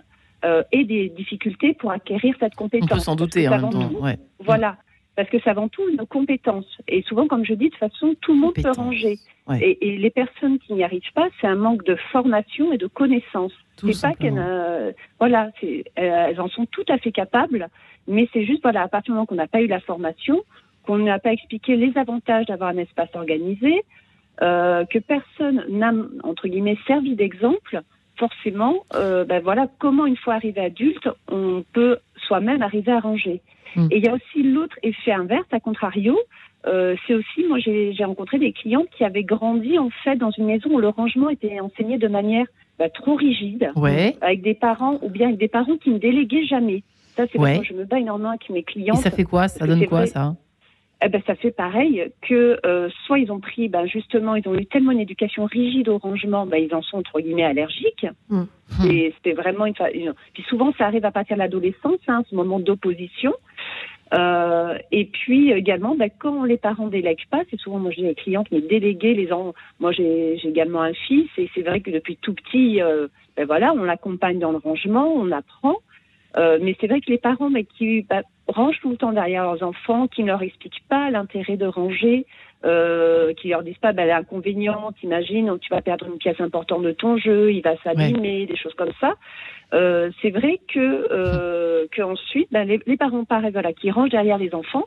euh, ait des difficultés pour acquérir cette On compétence. peut s'en douter que en même avant temps. tout- Ouais. Voilà. Parce que c'est avant tout une compétence. Et souvent, comme je dis, de toute façon, tout le monde peut ranger. Ouais. Et, et les personnes qui n'y arrivent pas, c'est un manque de formation et de connaissances. Tout C'est pas qu'elles, euh, voilà, euh, elles en sont tout à fait capables, mais c'est juste, voilà, à partir du moment qu'on n'a pas eu la formation, qu'on n'a pas expliqué les avantages d'avoir un espace organisé, euh, que personne n'a, entre guillemets, servi d'exemple, forcément, euh, ben voilà, comment une fois arrivé adulte, on peut soi-même arriver à ranger. Mm. Et il y a aussi l'autre effet inverse, à contrario, euh, c'est aussi, moi j'ai rencontré des clientes qui avaient grandi en fait dans une maison où le rangement était enseigné de manière bah, trop rigide, Ouais. avec des parents ou bien avec des parents qui ne déléguaient jamais. Ça, c'est Ouais. je me bats énormément avec mes Et clientes. ça fait quoi? Ça donne quoi vrai. ça? Eh ben, ça fait pareil que euh, soit ils ont pris, ben, justement, ils ont eu tellement une éducation rigide au rangement, ben, ils en sont entre guillemets allergiques. Mm. Et c'était vraiment une, une- Puis souvent, ça arrive à partir de l'adolescence, hein, ce moment d'opposition. Euh, et puis également, ben, quand les parents délèguent pas, c'est souvent moi dis aux clientes, mais déléguer les enfants. Moi j'ai j'ai également un fils et c'est vrai que depuis tout petit, euh, ben voilà, on l'accompagne dans le rangement, on apprend. Euh, mais c'est vrai que les parents mais qui bah, rangent tout le temps derrière leurs enfants, qui ne leur expliquent pas l'intérêt de ranger, euh, qui leur disent pas bah, l'inconvénient, t'imagines, tu vas perdre une pièce importante de ton jeu, il va s'abîmer, des choses comme ça. Euh, c'est vrai que, euh, que ensuite, bah, les, les parents pareil, voilà, qui rangent derrière les enfants,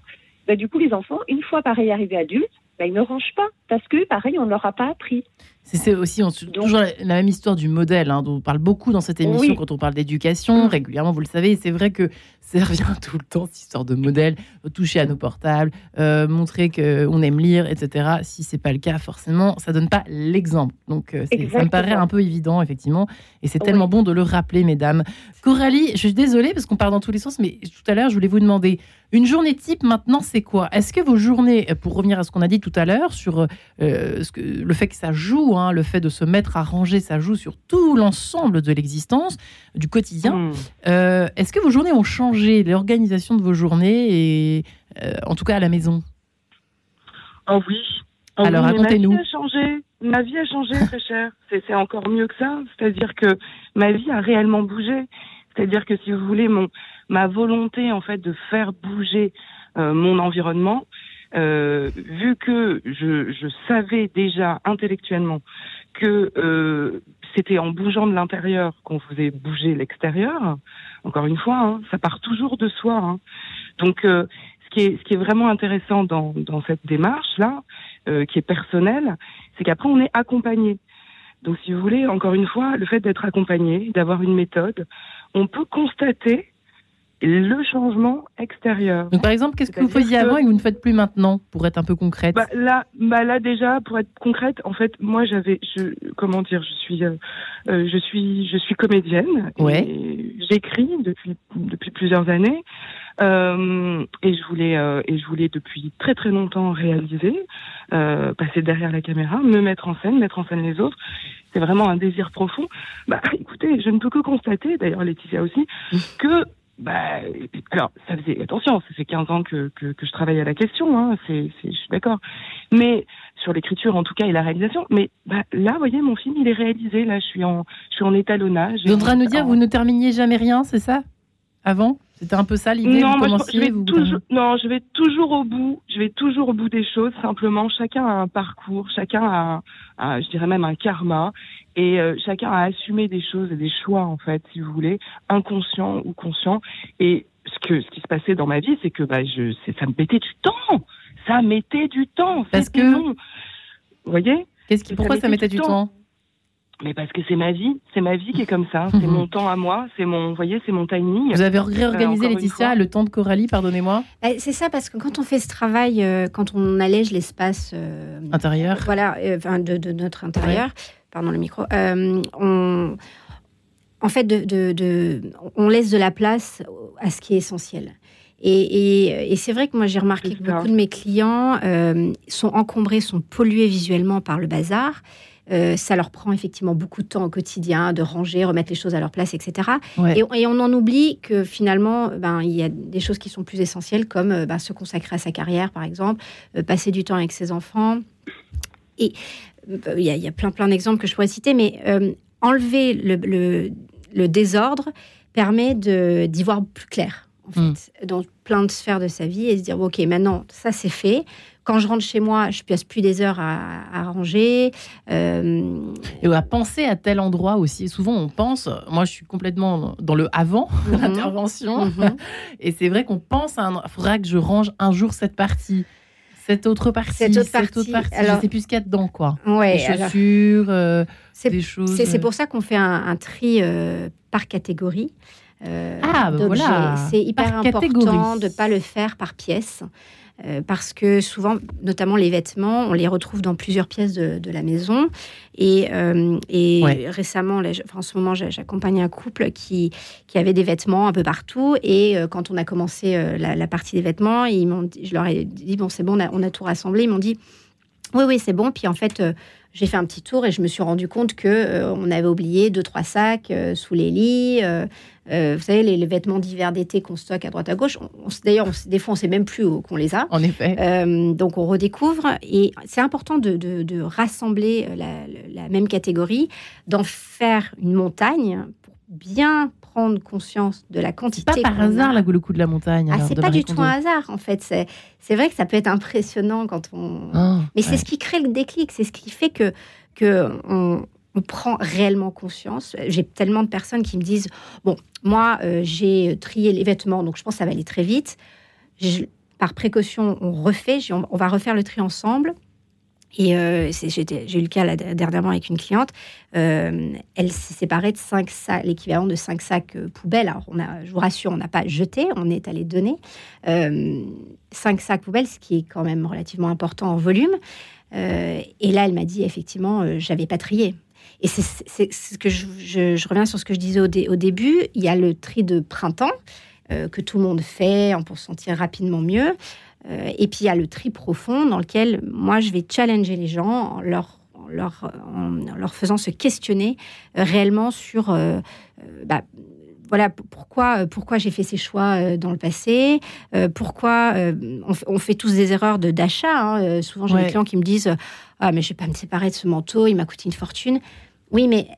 bah, du coup les enfants, une fois pareil arrivés adultes, bah, ils ne rangent pas parce que pareil on ne leur a pas appris. C'est aussi on- toujours la, la même histoire du modèle, hein, dont on parle beaucoup dans cette émission Oui. quand on parle d'éducation, Mm. régulièrement, vous le savez. Et c'est vrai que <laughs> ça revient tout le temps, cette histoire de modèle, toucher à nos portables, euh, montrer qu'on aime lire, etc. Si c'est pas le cas, forcément, ça donne pas l'exemple. Donc euh, ça me paraît un peu évident, effectivement. Et c'est Oui. tellement bon de le rappeler, mesdames. Coralie, je suis désolée parce qu'on part dans tous les sens, mais tout à l'heure, je voulais vous demander, une journée type maintenant, c'est quoi? Est-ce que vos journées, pour revenir à ce qu'on a dit tout à l'heure, sur euh, ce que, le fait que ça joue, hein, le fait de se mettre à ranger, ça joue sur tout l'ensemble de l'existence, du quotidien. Euh, Est-ce que vos journées ont changé, l'organisation de vos journées, et euh, en tout cas à la maison Oh oui. Oh Alors, oui, racontez-nous. Ma vie a changé. Ma vie a changé, <laughs> très cher. C'est c'est encore mieux que ça. C'est-à-dire que ma vie a réellement bougé. C'est-à-dire que si vous voulez, mon ma volonté en fait de faire bouger euh, mon environnement, euh, vu que je, je, savais déjà intellectuellement que euh, c'était en bougeant de l'intérieur qu'on faisait bouger l'extérieur, encore une fois, hein, ça part toujours de soi. Hein. Donc, euh, ce, qui est, ce qui est vraiment intéressant dans, dans cette démarche-là, euh, qui est personnelle, c'est qu'après, on est accompagné. Donc, si vous voulez, encore une fois, le fait d'être accompagné, d'avoir une méthode, on peut constater le changement extérieur. Donc, par exemple, qu'est-ce que vous faisiez avant et que vous ne faites plus maintenant, pour être un peu concrète? Bah, là, bah là déjà, pour être concrète, en fait, moi, j'avais, je, comment dire, je suis, euh, euh je suis, je suis comédienne. Ouais. J'écris depuis depuis plusieurs années. Euh, et je voulais euh, et je voulais depuis très très longtemps réaliser, euh, passer derrière la caméra, me mettre en scène, mettre en scène les autres. C'est vraiment un désir profond. Bah, écoutez, je ne peux que constater, d'ailleurs Laetitia aussi, mmh. que bah, alors, ça faisait, attention, ça fait 15 ans que, que, que je travaille à la question, hein, c'est, je suis d'accord. Mais, sur l'écriture en tout cas et la réalisation, mais bah, là, vous voyez, mon film, il est réalisé, là, je suis en, je suis en étalonnage. Vous train de nous dire, vous ne terminiez jamais rien, c'est ça? Avant? C'était un peu ça l'idée non, vous je, vais toujours, non, je vais toujours au bout. Je vais toujours au bout des choses. Simplement, chacun a un parcours, chacun a, je dirais même un karma, et euh, chacun a assumé des choses et des choix en fait, si vous voulez, inconscients ou conscients. Et ce que ce qui se passait dans ma vie, c'est que bah, je, ça me mettait du temps. Ça mettait du temps. Parce que, vous voyez Qu'est-ce qui, pourquoi ça mettait du temps? Mais parce que c'est ma vie, c'est ma vie qui est comme ça. <laughs> C'est mon temps à moi, c'est mon, vous voyez, c'est mon timing. Vous avez réorganisé, euh, Laetitia, le temps de Coralie, pardonnez-moi bah, C'est ça, parce que quand on fait ce travail, euh, quand on allège l'espace euh, intérieur, voilà, enfin de, de, notre intérieur, pardon le micro, on, en fait, de, de, on laisse de la place à ce qui est essentiel. Et, et, et c'est vrai que moi j'ai remarqué que beaucoup de mes clients sont encombrés, sont pollués visuellement par le bazar. Euh, ça leur prend effectivement beaucoup de temps au quotidien de ranger, remettre les choses à leur place, etc. Et, on en oublie que finalement, ben, il y a des choses qui sont plus essentielles, comme euh, ben, se consacrer à sa carrière, par exemple, euh, passer du temps avec ses enfants. Et il y, a, plein, plein d'exemples que je pourrais citer, mais enlever le, le, désordre permet d'y voir plus clair. En fait, dans plein de sphères de sa vie et se dire ok maintenant ça c'est fait quand je rentre chez moi, je passe plus des heures à, ranger. Euh, et à penser à tel endroit aussi. Souvent, on pense, moi je suis complètement dans le avant <laughs> mhm. l'intervention, mhm. <laughs> et c'est vrai qu'on pense, il faudra que je range un jour cette partie. Cette autre partie, cette autre partie, Alors, je sais plus ce qu'il y a dedans, quoi. Ouais, des chaussures, euh, des choses. C'est pour ça qu'on fait un, tri euh, par catégorie. Ah, bah voilà. C'est hyper important de ne pas le faire par pièce. Euh, parce que souvent, notamment les vêtements, on les retrouve dans plusieurs pièces de, la maison. Et, euh, récemment, en ce moment, j'accompagne un couple qui, qui avait des vêtements un peu partout. Et euh, quand on a commencé la, partie des vêtements, ils je leur ai dit, bon, c'est bon, on a, on a, tout rassemblé. Ils m'ont dit, oui, oui, c'est bon. Puis en fait, j'ai fait un petit tour et je me suis rendu compte que euh, on avait oublié deux trois sacs euh, sous les lits. Euh, vous savez, les, vêtements d'hiver d'été qu'on stocke à droite à gauche. D'ailleurs, des fois, on sait même plus qu'on les a. En effet. donc, on redécouvre. Et c'est important de, rassembler la, même catégorie, d'en faire une montagne bien prendre conscience de la quantité. Pas par hasard la, le coup de la montagne. Ah, c'est pas du tout un hasard en fait. C'est vrai que ça peut être impressionnant quand on. Oh, Mais c'est ce qui crée le déclic, c'est ce qui fait que que on, prend réellement conscience. J'ai tellement de personnes qui me disent bon, moi euh, j'ai trié les vêtements, donc je pense que ça va aller très vite. par précaution, on refait, on va refaire le tri ensemble. Et euh, j'ai eu le cas dernièrement avec une cliente. Euh, elle s'est séparée de 5 sacs, l'équivalent de 5 sacs euh, poubelles. Alors, je vous rassure, on n'a pas jeté, on est allé donner. 5 sacs poubelles, ce qui est quand même relativement important en volume. et là, elle m'a dit effectivement, j'avais pas trié. Et c'est ce que je, je, reviens sur ce que je disais au, au, début. Il y a le tri de printemps que tout le monde fait pour se sentir rapidement mieux. Euh, et puis il y a le tri profond dans lequel moi je vais challenger les gens en leur, leur, leur faisant se questionner euh, réellement sur euh, bah, voilà pourquoi pourquoi j'ai fait ces choix dans le passé pourquoi on, fait tous des erreurs de d'achat hein. souvent j'ai des clients qui me disent ah mais je vais pas me séparer de ce manteau il m'a coûté une fortune oui mais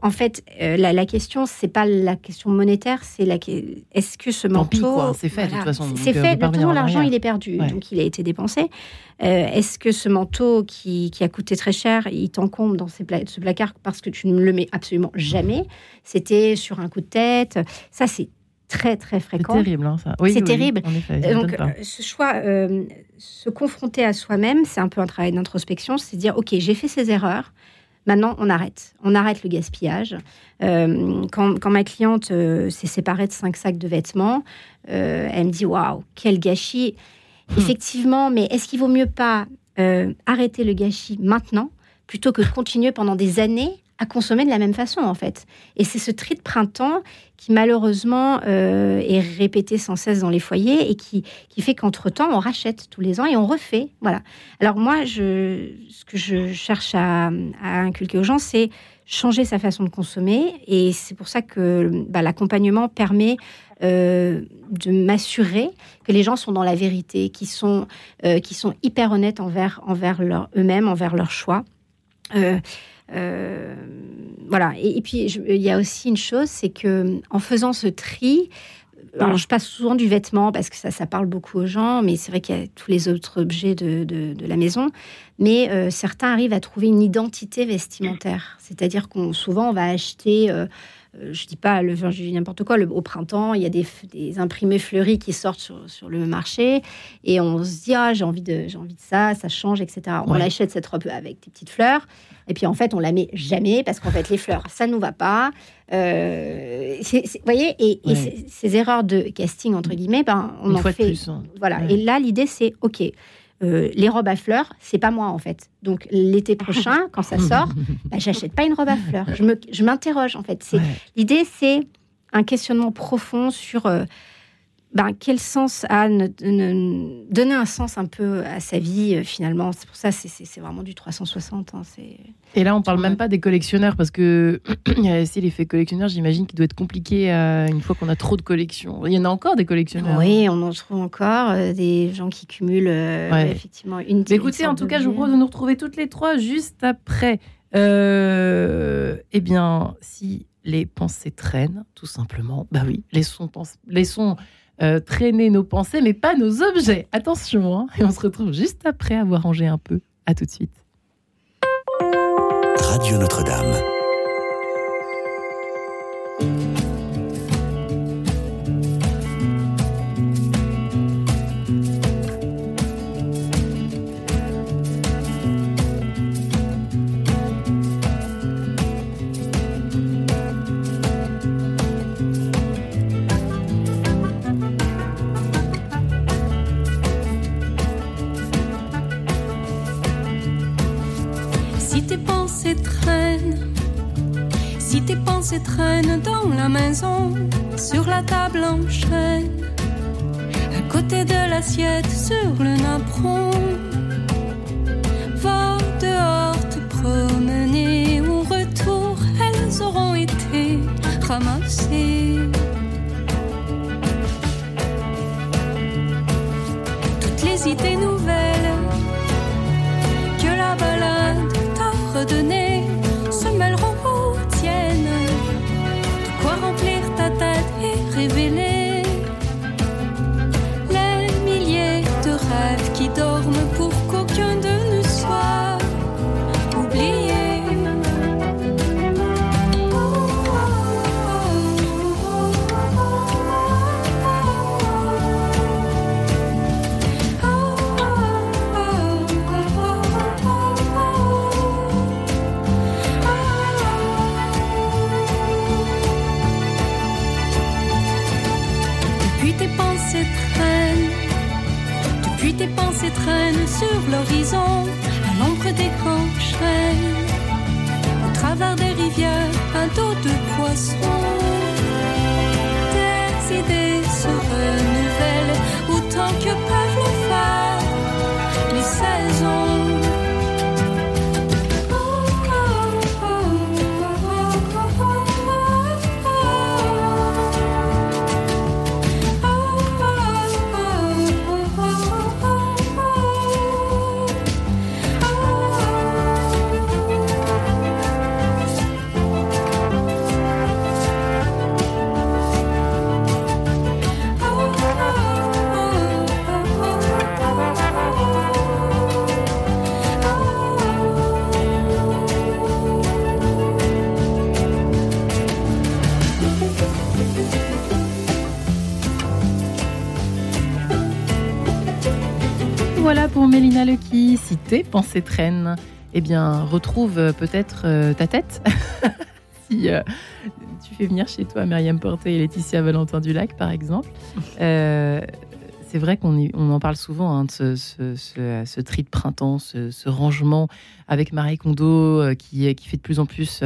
en fait, euh, la, la, question, c'est pas la question monétaire, c'est la est-ce que ce manteau. c'est fait de toute façon. C'est fait, de toute façon, l'argent, il est perdu, donc il a été dépensé. Euh, est-ce que ce manteau qui, qui, a coûté très cher, il t'encombre dans ce placard parce que tu ne le mets absolument jamais? C'était sur un coup de tête. Ça, c'est très très fréquent. C'est terrible, hein, ça. Oui, c'est terrible. Donc, ce choix, euh, se confronter à soi-même, c'est un peu un travail d'introspection, c'est dire ok, j'ai fait ces erreurs. Maintenant, on arrête. On arrête le gaspillage. Euh, quand, ma cliente euh, s'est séparée de cinq sacs de vêtements, euh, elle me dit Waouh, quel gâchis hmm. Effectivement, mais est-ce qu'il vaut mieux pas arrêter le gâchis maintenant plutôt que de continuer pendant des années à consommer de la même façon, en fait. Et c'est ce tri de printemps qui, malheureusement, euh, est répété sans cesse dans les foyers et qui, qui fait qu'entre-temps, on rachète tous les ans et on refait. Voilà. Alors moi, ce que je cherche à, inculquer aux gens, c'est changer sa façon de consommer. Et c'est pour ça que bah, l'accompagnement permet euh, de m'assurer que les gens sont dans la vérité, qui sont, euh, qui sont hyper honnêtes envers, envers eux-mêmes, envers leurs choix. Euh, voilà. Et, puis, il y a aussi une chose, c'est que en faisant ce tri, alors, je passe souvent du vêtement parce que ça, ça parle beaucoup aux gens, mais c'est vrai qu'il y a tous les autres objets de, de, la maison. Mais euh, certains arrivent à trouver une identité vestimentaire. C'est-à-dire qu'on souvent on va acheter euh, euh, je dis pas le je dis n'importe quoi, le, au printemps, il y a des, des, imprimés fleuris qui sortent sur, sur, le marché et on se dit ah j'ai envie de j'ai envie de ça, ça change etc. On l'achète cette robe avec des petites fleurs et puis en fait on la met jamais parce qu'en fait les fleurs ça nous va pas. Euh, vous voyez et, ces erreurs de casting entre guillemets, ben on en fait. Hein. Voilà et là l'idée c'est ok euh, les robes à fleurs, c'est pas moi en fait. Donc l'été prochain, quand ça sort, <laughs> bah, j'achète pas une robe à fleurs. Je m'interroge en fait. L'idée, c'est un questionnement profond sur euh, ben, quel sens a donner un sens un peu à sa vie euh, finalement? C'est pour ça, c'est vraiment du 360. Hein, et là, on parle même pas des collectionneurs parce que <clears throat> aussi l'effet collectionneur. J'imagine qu'il doit être compliqué euh, une fois qu'on a trop de collections. Il y en a encore des collectionneurs. Oui, on en trouve encore euh, des gens qui cumulent effectivement une. Mais écoutez, en tout cas, je vous propose de nous retrouver toutes les trois juste après. eh bien, si les pensées traînent, tout simplement, bah oui, laissons, laissons euh, traîner nos pensées, mais pas nos objets. Attention, hein. et on se retrouve juste après avoir rangé un peu. À tout de suite. Radio Notre-Dame. La table en à côté de l'assiette, sur le napperon. Va dehors te promener, au retour, elles auront été ramassées. Toutes les idées nouvelles que la balade t'a redonnées Pensées traînent, eh bien, retrouve euh, peut-être euh, ta tête. <laughs> si euh, tu fais venir chez toi Myriam Porté et Laetitia Valentin du Lac, par exemple. <laughs> Euh, c'est vrai qu'on on en parle souvent, hein, de ce, ce- ce- ce tri de printemps, ce, rangement avec Marie Kondo euh, qui, qui fait de plus en plus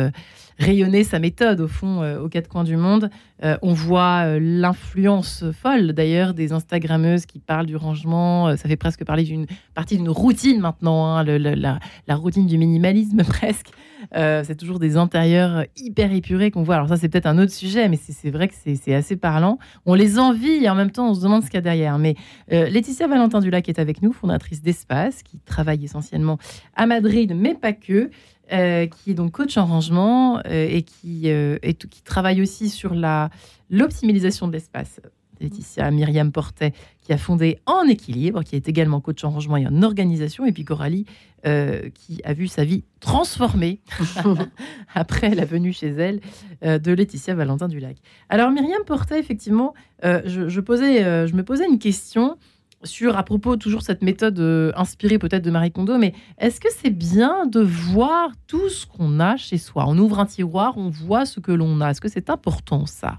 rayonner sa méthode, au fond, euh, aux quatre coins du monde. Euh, on voit euh, l'influence folle, d'ailleurs, des Instagrammeuses qui parlent du rangement. Ça fait presque parler d'une partie d'une routine maintenant, hein, la, la routine du minimalisme <laughs> presque. C'est toujours des intérieurs hyper épurés qu'on voit. Alors ça, c'est peut-être un autre sujet, mais c'est vrai que c'est assez parlant. On les envie et en même temps, on se demande ce qu'il y a derrière. Mais Laetitia Valentin Dulac est avec nous, fondatrice d'Espace, qui travaille essentiellement à Madrid, mais pas que. Euh, qui est donc coach en rangement euh, et qui, euh, et tout- qui travaille aussi sur la l'optimisation de l'espace. Laetitia Myriam Portet, qui a fondé En Équilibre, qui est également coach en rangement et en organisation, et puis Coralie, qui a vu sa vie transformée <laughs> <laughs> après la venue chez elle de Laetitia Valentin Dulac. Alors Myriam Portet, effectivement, je, je posais, je me posais une question sur, à propos toujours cette méthode euh, inspirée peut-être de Marie Kondo, mais est-ce que c'est bien de voir tout ce qu'on a chez soi? On ouvre un tiroir, on voit ce que l'on a. Est-ce que c'est important ça?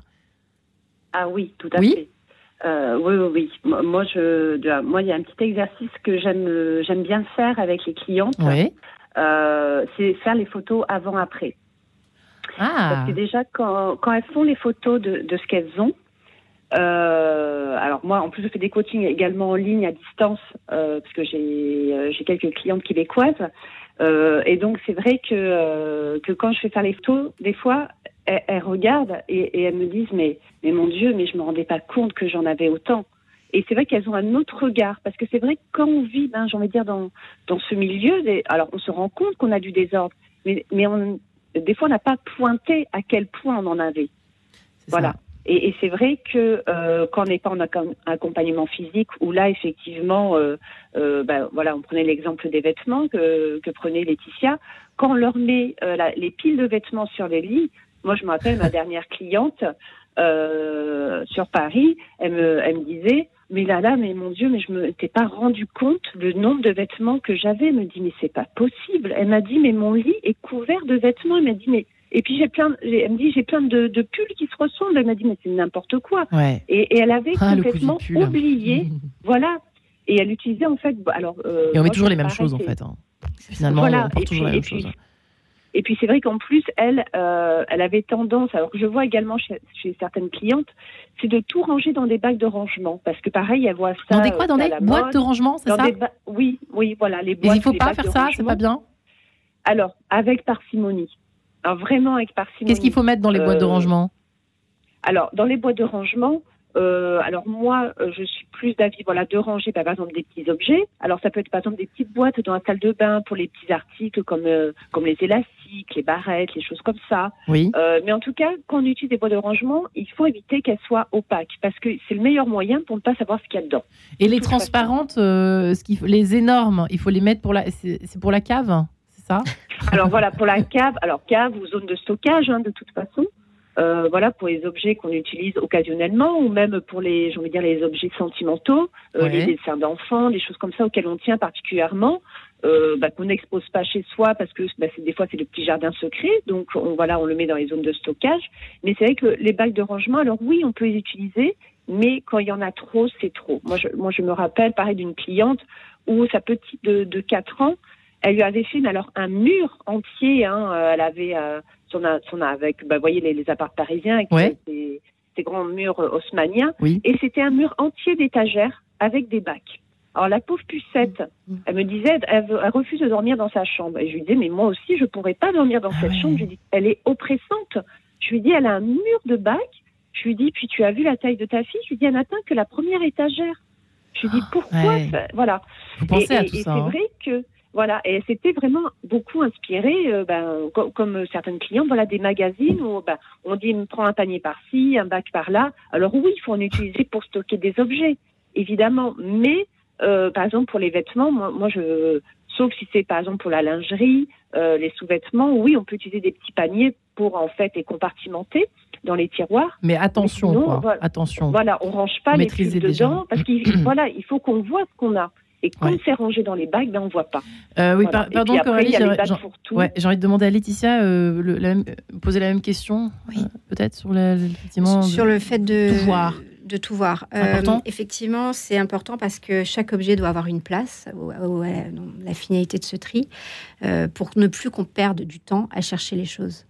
Ah oui, tout à Oui? fait. Euh, oui, oui, oui. Moi, je, moi, il y a un petit exercice que j'aime, euh, j'aime bien faire avec les clientes. Oui. Euh, c'est faire les photos avant-après. Ah, Parce que déjà, quand, quand elles font les photos de, de ce qu'elles ont, euh, alors moi, en plus, je fais des coachings également en ligne à distance, euh, parce que j'ai euh, j'ai quelques clientes québécoises. Euh, et donc, c'est vrai que, euh, que quand je fais faire les photos, des fois, elles, elles regardent et, et elles me disent mais, mais mon Dieu, mais je me rendais pas compte que j'en avais autant. Et c'est vrai qu'elles ont un autre regard, parce que c'est vrai que quand on vit, ben, j'ai envie de dire, dans, dans ce milieu, des- alors on se rend compte qu'on a du désordre, mais, mais on, des fois on n'a pas pointé à quel point on en avait. ça. Et, et c'est vrai que euh, quand on n'est pas en accom- accompagnement physique, où là effectivement, euh, euh, ben, voilà, on prenait l'exemple des vêtements que, que prenait Laetitia, quand on leur met euh, la- les piles de vêtements sur les lits, moi je me rappelle ma dernière cliente euh, sur Paris, elle me, elle me disait, mais là là, mais mon Dieu, mais je me t'ai pas rendu compte le nombre de vêtements que j'avais? Elle me dit, mais c'est pas possible. Elle m'a dit, mais mon lit est couvert de vêtements. Elle m'a dit, mais et puis j'ai plein, elle me dit, j'ai plein de, de pulls qui se ressemblent. Elle m'a dit, mais c'est n'importe quoi. Ouais. Et, et elle avait Ah, complètement oublié, <laughs> voilà. Et elle utilisait en fait, alors. euh, Et on met toujours les mêmes choses en fait. hein. Finalement, Voilà. on Et toujours puis- la et même puis- chose. Et puis c'est vrai qu'en plus, elle, euh, elle avait tendance, alors que je vois également chez, chez certaines clientes, c'est de tout ranger dans des bacs de rangement. Parce que pareil, elle voit ça. Dans des quoi euh, Dans des boîtes mode. de rangement, c'est ça Oui, oui, voilà, les boîtes. il faut les pas faire ça, c'est pas bien. Alors, avec parcimonie. Alors, vraiment avec parcimonie. Qu'est-ce qu'il faut mettre dans les boîtes de Euh, rangement? Alors, dans les boîtes de rangement, euh, alors moi, euh, je suis plus d'avis, voilà, de ranger, bah, par exemple, des petits objets. Alors, ça peut être, par exemple, des petites boîtes dans la salle de bain pour les petits articles comme, euh, comme les élastiques, les barrettes, les choses comme ça. Oui. Mais en tout cas, quand on utilise des boîtes de rangement, il faut éviter qu'elles soient opaques parce que c'est le meilleur moyen pour ne pas savoir ce qu'il y a dedans. Et les transparentes, ce qu'il faut- les énormes, il faut les mettre pour la. C'est pour la cave, c'est ça Alors voilà, pour la cave, alors cave ou zone de stockage, hein, de toute façon. Euh, voilà, pour les objets qu'on utilise occasionnellement ou même pour les, j'ai envie de dire, les objets sentimentaux, euh, Ouais. les dessins d'enfants, des choses comme ça auxquelles on tient particulièrement, euh, bah, qu'on n'expose pas chez soi parce que bah, des fois c'est le petit jardin secret, donc on, voilà, on le met dans les zones de stockage. Mais c'est vrai que les bacs de rangement, alors oui, on peut les utiliser, mais quand il y en a trop, c'est trop. Moi je, moi, je me rappelle, pareil, d'une cliente où sa petite de, de 4 ans, elle lui avait fait mais alors un mur entier. Hein, euh, elle avait euh, son, a- son avec, bah, vous voyez les, les apparts parisiens avec Ouais. ces, ces grands murs euh, haussmanniens. Oui. Et c'était un mur entier d'étagères avec des bacs. Alors la pauvre pucette, Mmh. elle me disait, elle, elle refuse de dormir dans sa chambre. Et je lui disais, mais moi aussi, je pourrais pas dormir dans Ah cette ouais. chambre. Je lui dis, elle est oppressante. Je lui dis, elle a un mur de bacs. Je lui dis, puis tu as vu la taille de ta fille? Je lui dis, elle n'atteint que la première étagère. Je lui dis, pourquoi Ah, Ouais. ça- Voilà. Vous pensez et, à et- tout et ça. c'est hein? vrai que voilà, et c'était vraiment beaucoup inspiré, euh, ben, co- comme certaines clients, voilà, des magazines où ben, on dit prends un panier par-ci, un bac par-là. Alors oui, il faut en utiliser pour stocker des objets, évidemment, mais euh, par exemple pour les vêtements, moi, moi je, sauf si c'est par exemple pour la lingerie, euh, les sous-vêtements, oui, on peut utiliser des petits paniers pour en fait les compartimenter dans les tiroirs. Mais attention, sinon, quoi. voilà. Attention. Voilà, on range pas Maîtriser les déjà. dedans parce qu'il <clears throat> voilà, il faut qu'on voit ce qu'on a. Et quand c'est rangé dans les bacs, ben, on ne voit pas. Euh, oui, pardon, Coralie, j'ai envie de demander à Laetitia euh, le, poser la même question, peut-être sur, sur le fait de tout voir de tout voir. effectivement, c'est important parce que chaque objet doit avoir une place, la finalité de ce tri, pour ne plus qu'on perde du temps à chercher les choses.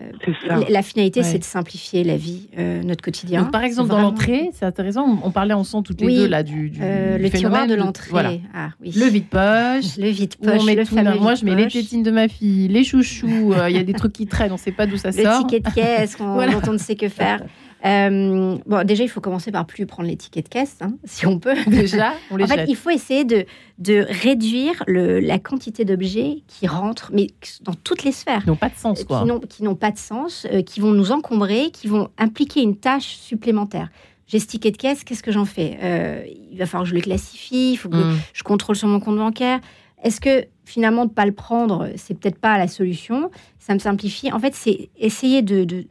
Euh, la finalité, c'est de simplifier la vie, euh, notre quotidien. par exemple, dans l'entrée, c'est intéressant. On parlait ensemble toutes les deux là du, du euh, le tiroir de l'entrée. Ah, le vide-poche. Le vide-poche. Le moi, je mets les tétines de ma fille, les chouchous. Il y a des trucs qui traînent, on ne sait pas d'où ça <laughs> sort. Le ticket de caisse, <laughs> dont on ne sait que faire. <laughs> Euh, bon, déjà, il faut commencer par plus prendre les tickets de caisse, hein, <laughs> si on peut. Déjà, on les En fait, il faut essayer de, de réduire le, la quantité d'objets qui rentrent, mais dans toutes les sphères. Qui n'ont pas de sens, quoi. Qui n'ont pas de sens, euh, qui vont nous encombrer, qui vont impliquer une tâche supplémentaire. J'ai ce ticket de caisse, qu'est-ce que j'en fais? Euh, Il va falloir que je le classifie, il faut que mm. je contrôle sur mon compte bancaire. Est-ce que finalement, de ne pas le prendre, c'est peut-être pas la solution? Ça me simplifie. En fait, c'est essayer de, de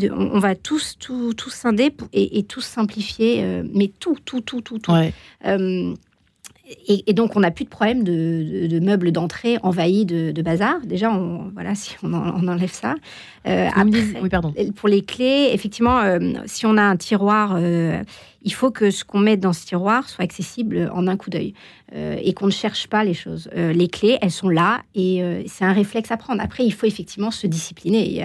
on, va tous, tout, tout scinder et, et, tous simplifier, euh, mais tout, tout, tout, tout, tout. Euh, et, donc, on n'a plus de problème de, meubles d'entrée envahis de, bazar. Déjà, on, voilà, <laughs> si on, enlève ça. Euh, oui, pardon. Pour les clés, effectivement, si on a un tiroir, il faut que ce qu'on met dans ce tiroir soit accessible en un coup d'œil et qu'on ne cherche pas les choses. les clés, elles sont là et c'est un réflexe à prendre. Après, il faut effectivement se discipliner.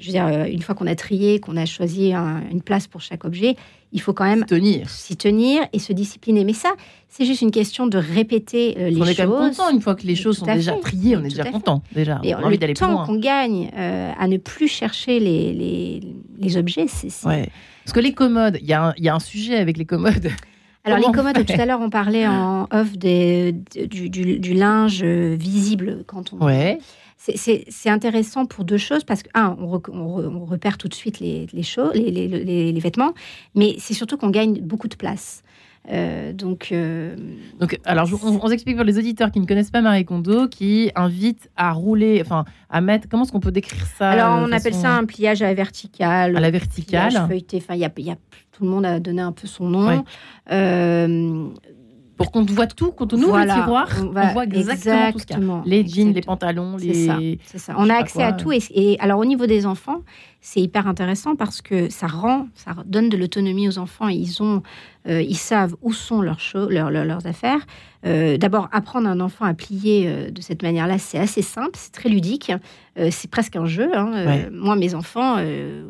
Je veux dire, euh, une fois qu'on a trié, qu'on a choisi une place pour chaque objet, il faut quand même s'y tenir et se discipliner. Mais ça, c'est juste une question de répéter euh, les choses. On est quand même content une fois que les choses sont déjà triées, on est déjà content déjà. Et on a envie d'aller plus loin. Le temps qu'on gagne euh, à ne plus chercher les, les, les objets, c'est. Ouais. Parce que les commodes, il y, y, a un sujet avec les commodes. <laughs> Alors les commodes, tout à l'heure on parlait en off des, du, du, du, linge visible quand on. Ouais c'est intéressant pour deux choses parce que, un, on, repère tout de suite les, choses, les, vêtements, mais c'est surtout qu'on gagne beaucoup de place. Euh, donc, euh, donc, alors, on, on, explique pour les auditeurs qui ne connaissent pas Marie Kondo, qui invite à rouler, enfin, à mettre. Comment est-ce qu'on peut décrire ça Alors, on appelle ça un pliage à la verticale. À la verticale. Feuilleté. Enfin, il y a, tout le monde a donné un peu son nom. Euh, pour qu'on voit tout, quand on ouvre le tiroir, on, voit exactement, tout ce qu'il y a. Les jeans, les pantalons, les. C'est ça. On a accès à tout. Et, alors, au niveau des enfants, c'est hyper intéressant parce que ça rend, ça donne de l'autonomie aux enfants. Ils ont, euh, ils savent où sont leurs, leurs affaires. Euh, d'abord, apprendre un enfant à plier euh, de cette manière-là, c'est assez simple, c'est très ludique. c'est presque un jeu. Hein. Moi, mes enfants,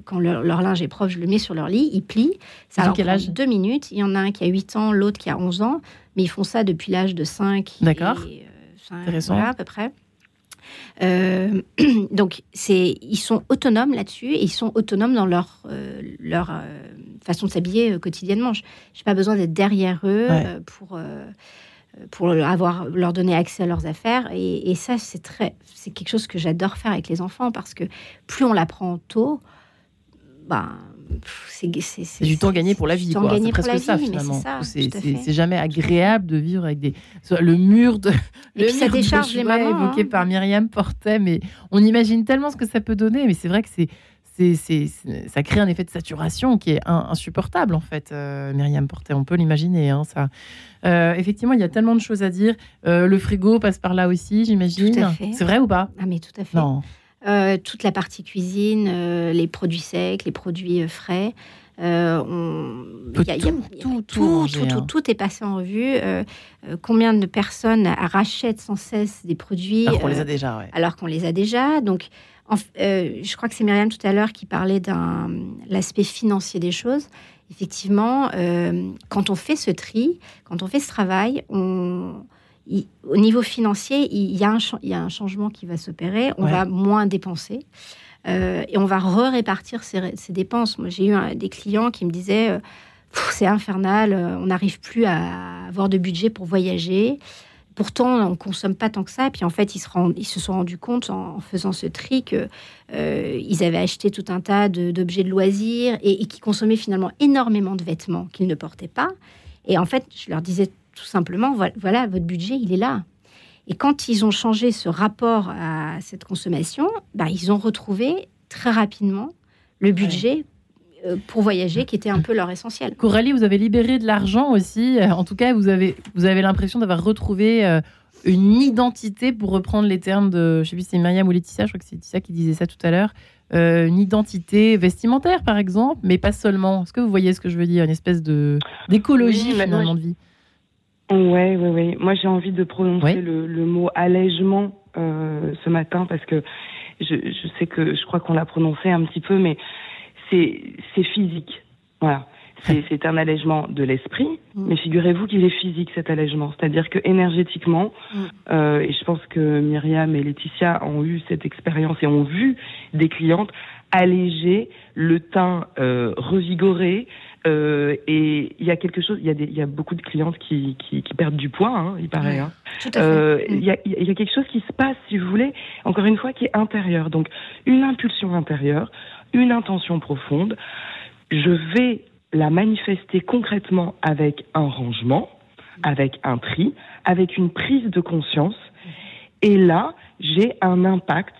quand leur, linge est propre, je le mets sur leur lit, ils plient. Ça leur quel âge? deux minutes. Il y en a un qui a 8 ans, l'autre qui a 11 ans mais ils font ça depuis l'âge de 5 D'accord. Intéressant. Voilà, à peu près. Euh, <clears throat> donc, c'est, ils sont autonomes là-dessus et ils sont autonomes dans leur, euh, leur euh, façon de s'habiller quotidiennement. Je n'ai pas besoin d'être derrière eux pour, pour avoir, leur donner accès à leurs affaires. Et, et ça, c'est, très, c'est quelque chose que j'adore faire avec les enfants parce que plus on l'apprend tôt, ben, c'est du temps gagné pour la vie. C'est presque ça finalement. C'est jamais agréable de vivre avec des le mur de le ça décharge les mamans, évoqué hein. par Myriam Portet, mais on imagine tellement ce que ça peut donner. Mais c'est vrai que c'est ça crée un effet de saturation qui est insupportable en fait. Euh, Myriam Portet, on peut l'imaginer. Hein, ça. Euh, effectivement, il y a tellement de choses à dire. Euh, le frigo passe par là aussi, j'imagine. C'est vrai ou pas? Ah mais tout à fait. Non. Euh, toute la partie cuisine, euh, les produits secs, les produits euh, frais. tout, tout, tout, est passé en revue. combien de personnes rachètent sans cesse des produits alors qu'on les a déjà Alors qu'on les a déjà. Donc, je crois que c'est Myriam tout à l'heure qui parlait d'un l'aspect financier des choses. Effectivement, quand on fait ce tri, quand on fait ce travail, on au niveau financier, il y, a un, il un changement qui va s'opérer. On va moins dépenser. Euh, et on va re-répartir ces, dépenses. Moi, j'ai eu des clients qui me disaient euh, c'est infernal, euh, on n'arrive plus à avoir de budget pour voyager. Pourtant, on ne consomme pas tant que ça. Et puis en fait, ils se, ils se sont rendus compte en, faisant ce tri qu'ils avaient acheté tout un tas d'objets de, loisirs et, et qui consommaient finalement énormément de vêtements qu'ils ne portaient pas. Et en fait, je leur disais tout simplement, voilà, votre budget, il est là. Et quand ils ont changé ce rapport à cette consommation, bah, ils ont retrouvé très rapidement le budget euh, pour voyager, qui était un peu leur essentiel. Coralie, vous avez libéré de l'argent aussi. Euh, En tout cas, vous avez, vous avez l'impression d'avoir retrouvé euh, une identité, pour reprendre les termes de, je sais plus si c'est Myriam ou Laetitia, je crois que c'est Laetitia qui disait ça tout à l'heure, euh, une identité vestimentaire, par exemple, mais pas seulement. Est-ce que vous voyez ce que je veux dire? Une espèce de d'écologie, Oui, finalement, moi, de vie. Ouais, ouais, ouais. Moi, j'ai envie de prononcer Ouais. le, le mot allègement euh, ce matin parce que je, je sais que je crois qu'on l'a prononcé un petit peu, mais c'est c'est physique. Voilà. C'est c'est un allègement de l'esprit, Mm. mais figurez-vous qu'il est physique cet allègement. C'est-à-dire que énergétiquement, Mm. euh, et je pense que Myriam et Laetitia ont eu cette expérience et ont vu des clientes alléger le teint euh, revigoré, euh, et il y a quelque chose, il y a, des, il y a beaucoup de clientes qui, qui, qui perdent du poids, hein, il paraît. Hein. Tout à fait. Euh, Mm. Il y, a, il y a quelque chose qui se passe, si vous voulez, encore une fois, qui est intérieur. Donc, une impulsion intérieure, une intention profonde. Je vais la manifester concrètement avec un rangement, avec un tri, avec une prise de conscience. Et là, j'ai un impact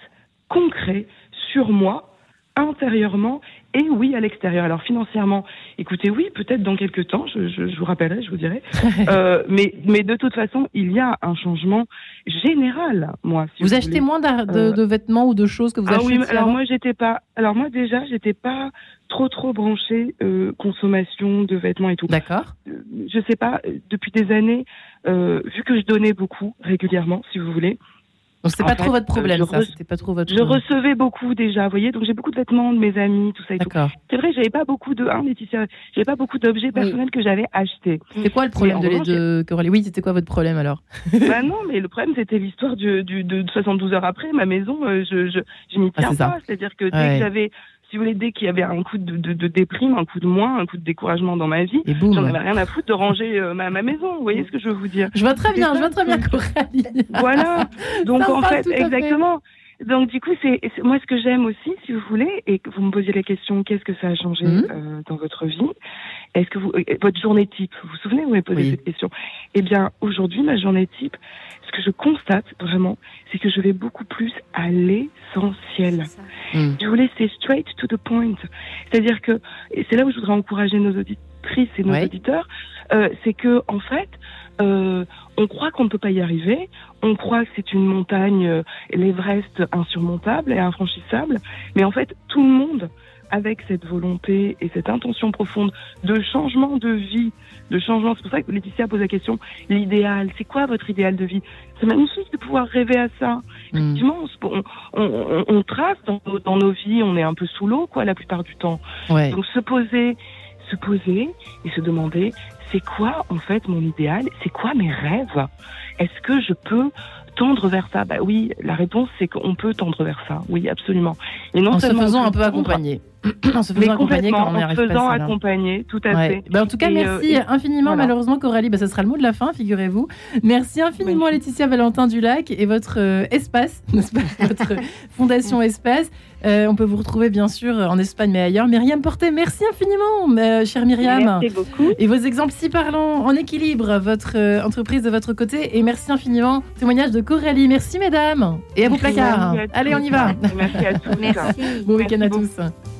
concret sur moi, intérieurement et oui à l'extérieur. Alors financièrement, écoutez, oui, peut-être dans quelques temps, je, je, je vous rappellerai, je vous dirai. <laughs> Euh, mais, mais de toute façon, il y a un changement général, moi. Si Vous, vous, achetez voulez. moins de, Euh, de vêtements ou de choses que vous Ah achetez oui, alors moi j'étais pas. Alors moi déjà j'étais pas trop trop branchée euh, consommation de vêtements et tout. D'accord. Euh, Je sais pas. euh, Depuis des années, euh, vu que je donnais beaucoup régulièrement, si vous voulez, Donc, c'est En pas trop votre euh, problème, ça. C'était pas trop votre. je recevais beaucoup déjà. Vous voyez, donc j'ai beaucoup de vêtements de mes amis, tout ça et tout. D'accord. C'est vrai, j'avais pas beaucoup de. Hein, Laetitia, j'avais pas beaucoup d'objets personnels que j'avais achetés. C'était quoi le problème de, les revanche, de Coralie? Oui, c'était quoi votre problème alors? <laughs> Bah non, mais le problème c'était l'histoire du, du, de 72 heures après. Ma maison, euh, je, je, je n'y Ah, tiens c'est pas. C'est-à-dire que dès Ouais. que j'avais, si vous voulez, dès qu'il y avait un coup de, de, de déprime, un coup de moins, un coup de découragement dans ma vie, j'en avais rien à foutre de ranger euh, ma, ma maison. Vous voyez ce que je veux vous dire Je vois très bien, je vois très bien Coralie. Voilà. <laughs> Donc en fait, fait. Donc du coup, c'est moi ce que j'aime aussi, si vous voulez, et que vous me posiez la question, qu'est-ce que ça a changé Mhm. euh, dans votre vie? Est-ce que vous euh, votre journée type Vous vous souvenez Vous m'avez posé Oui. cette question? Eh bien, aujourd'hui, ma journée type, ce que je constate vraiment, c'est que je vais beaucoup plus à l'essentiel. Hmm. Je voulais c'est straight to the point. C'est-à-dire que, et c'est là où je voudrais encourager nos auditrices et nos Ouais. auditeurs, euh, c'est que en fait, euh, on croit qu'on ne peut pas y arriver, on croit que c'est une montagne, euh, l'Everest insurmontable et infranchissable, mais en fait, tout le monde, avec cette volonté et cette intention profonde de changement de vie, de changement, c'est pour ça que Laetitia pose la question, l'idéal, c'est quoi votre idéal de vie? C'est magnifique de pouvoir rêver à ça. Hmm. Effectivement, on, se- on, on- on trace dans, nos- dans nos vies, on est un peu sous l'eau, quoi, la plupart du temps. Ouais. Donc se poser, se poser et se demander, c'est quoi en fait mon idéal? C'est quoi mes rêves? Est-ce que je peux tendre vers ça? Bah oui, la réponse c'est qu'on peut tendre vers ça. Oui, absolument. Et non en se seulement faisant on un peu accompagner. En se faisant accompagner quand on n'y en arrive se pas. faisant c'est là. accompagner, tout à Ouais. fait. Ben, en tout cas, Et, merci euh, et- infiniment. voilà. Malheureusement, Coralie, ben, ce sera le mot de la fin, figurez-vous. Merci infiniment, Merci. Laetitia Valentin Dulac et votre euh, espace, <laughs> n'est-ce pas Votre <laughs> fondation Espace. Euh, on peut vous retrouver, bien sûr, en Espagne, mais ailleurs. Myriam Portet, merci infiniment, euh, chère Myriam. Merci beaucoup. Et vos exemples si parlants, en équilibre, votre euh, entreprise de votre côté. Et merci infiniment, témoignage de Coralie. Merci, mesdames. Et à vos placards. Allez, on y va. Merci à tous. Merci. Bon week-end à beaucoup. tous.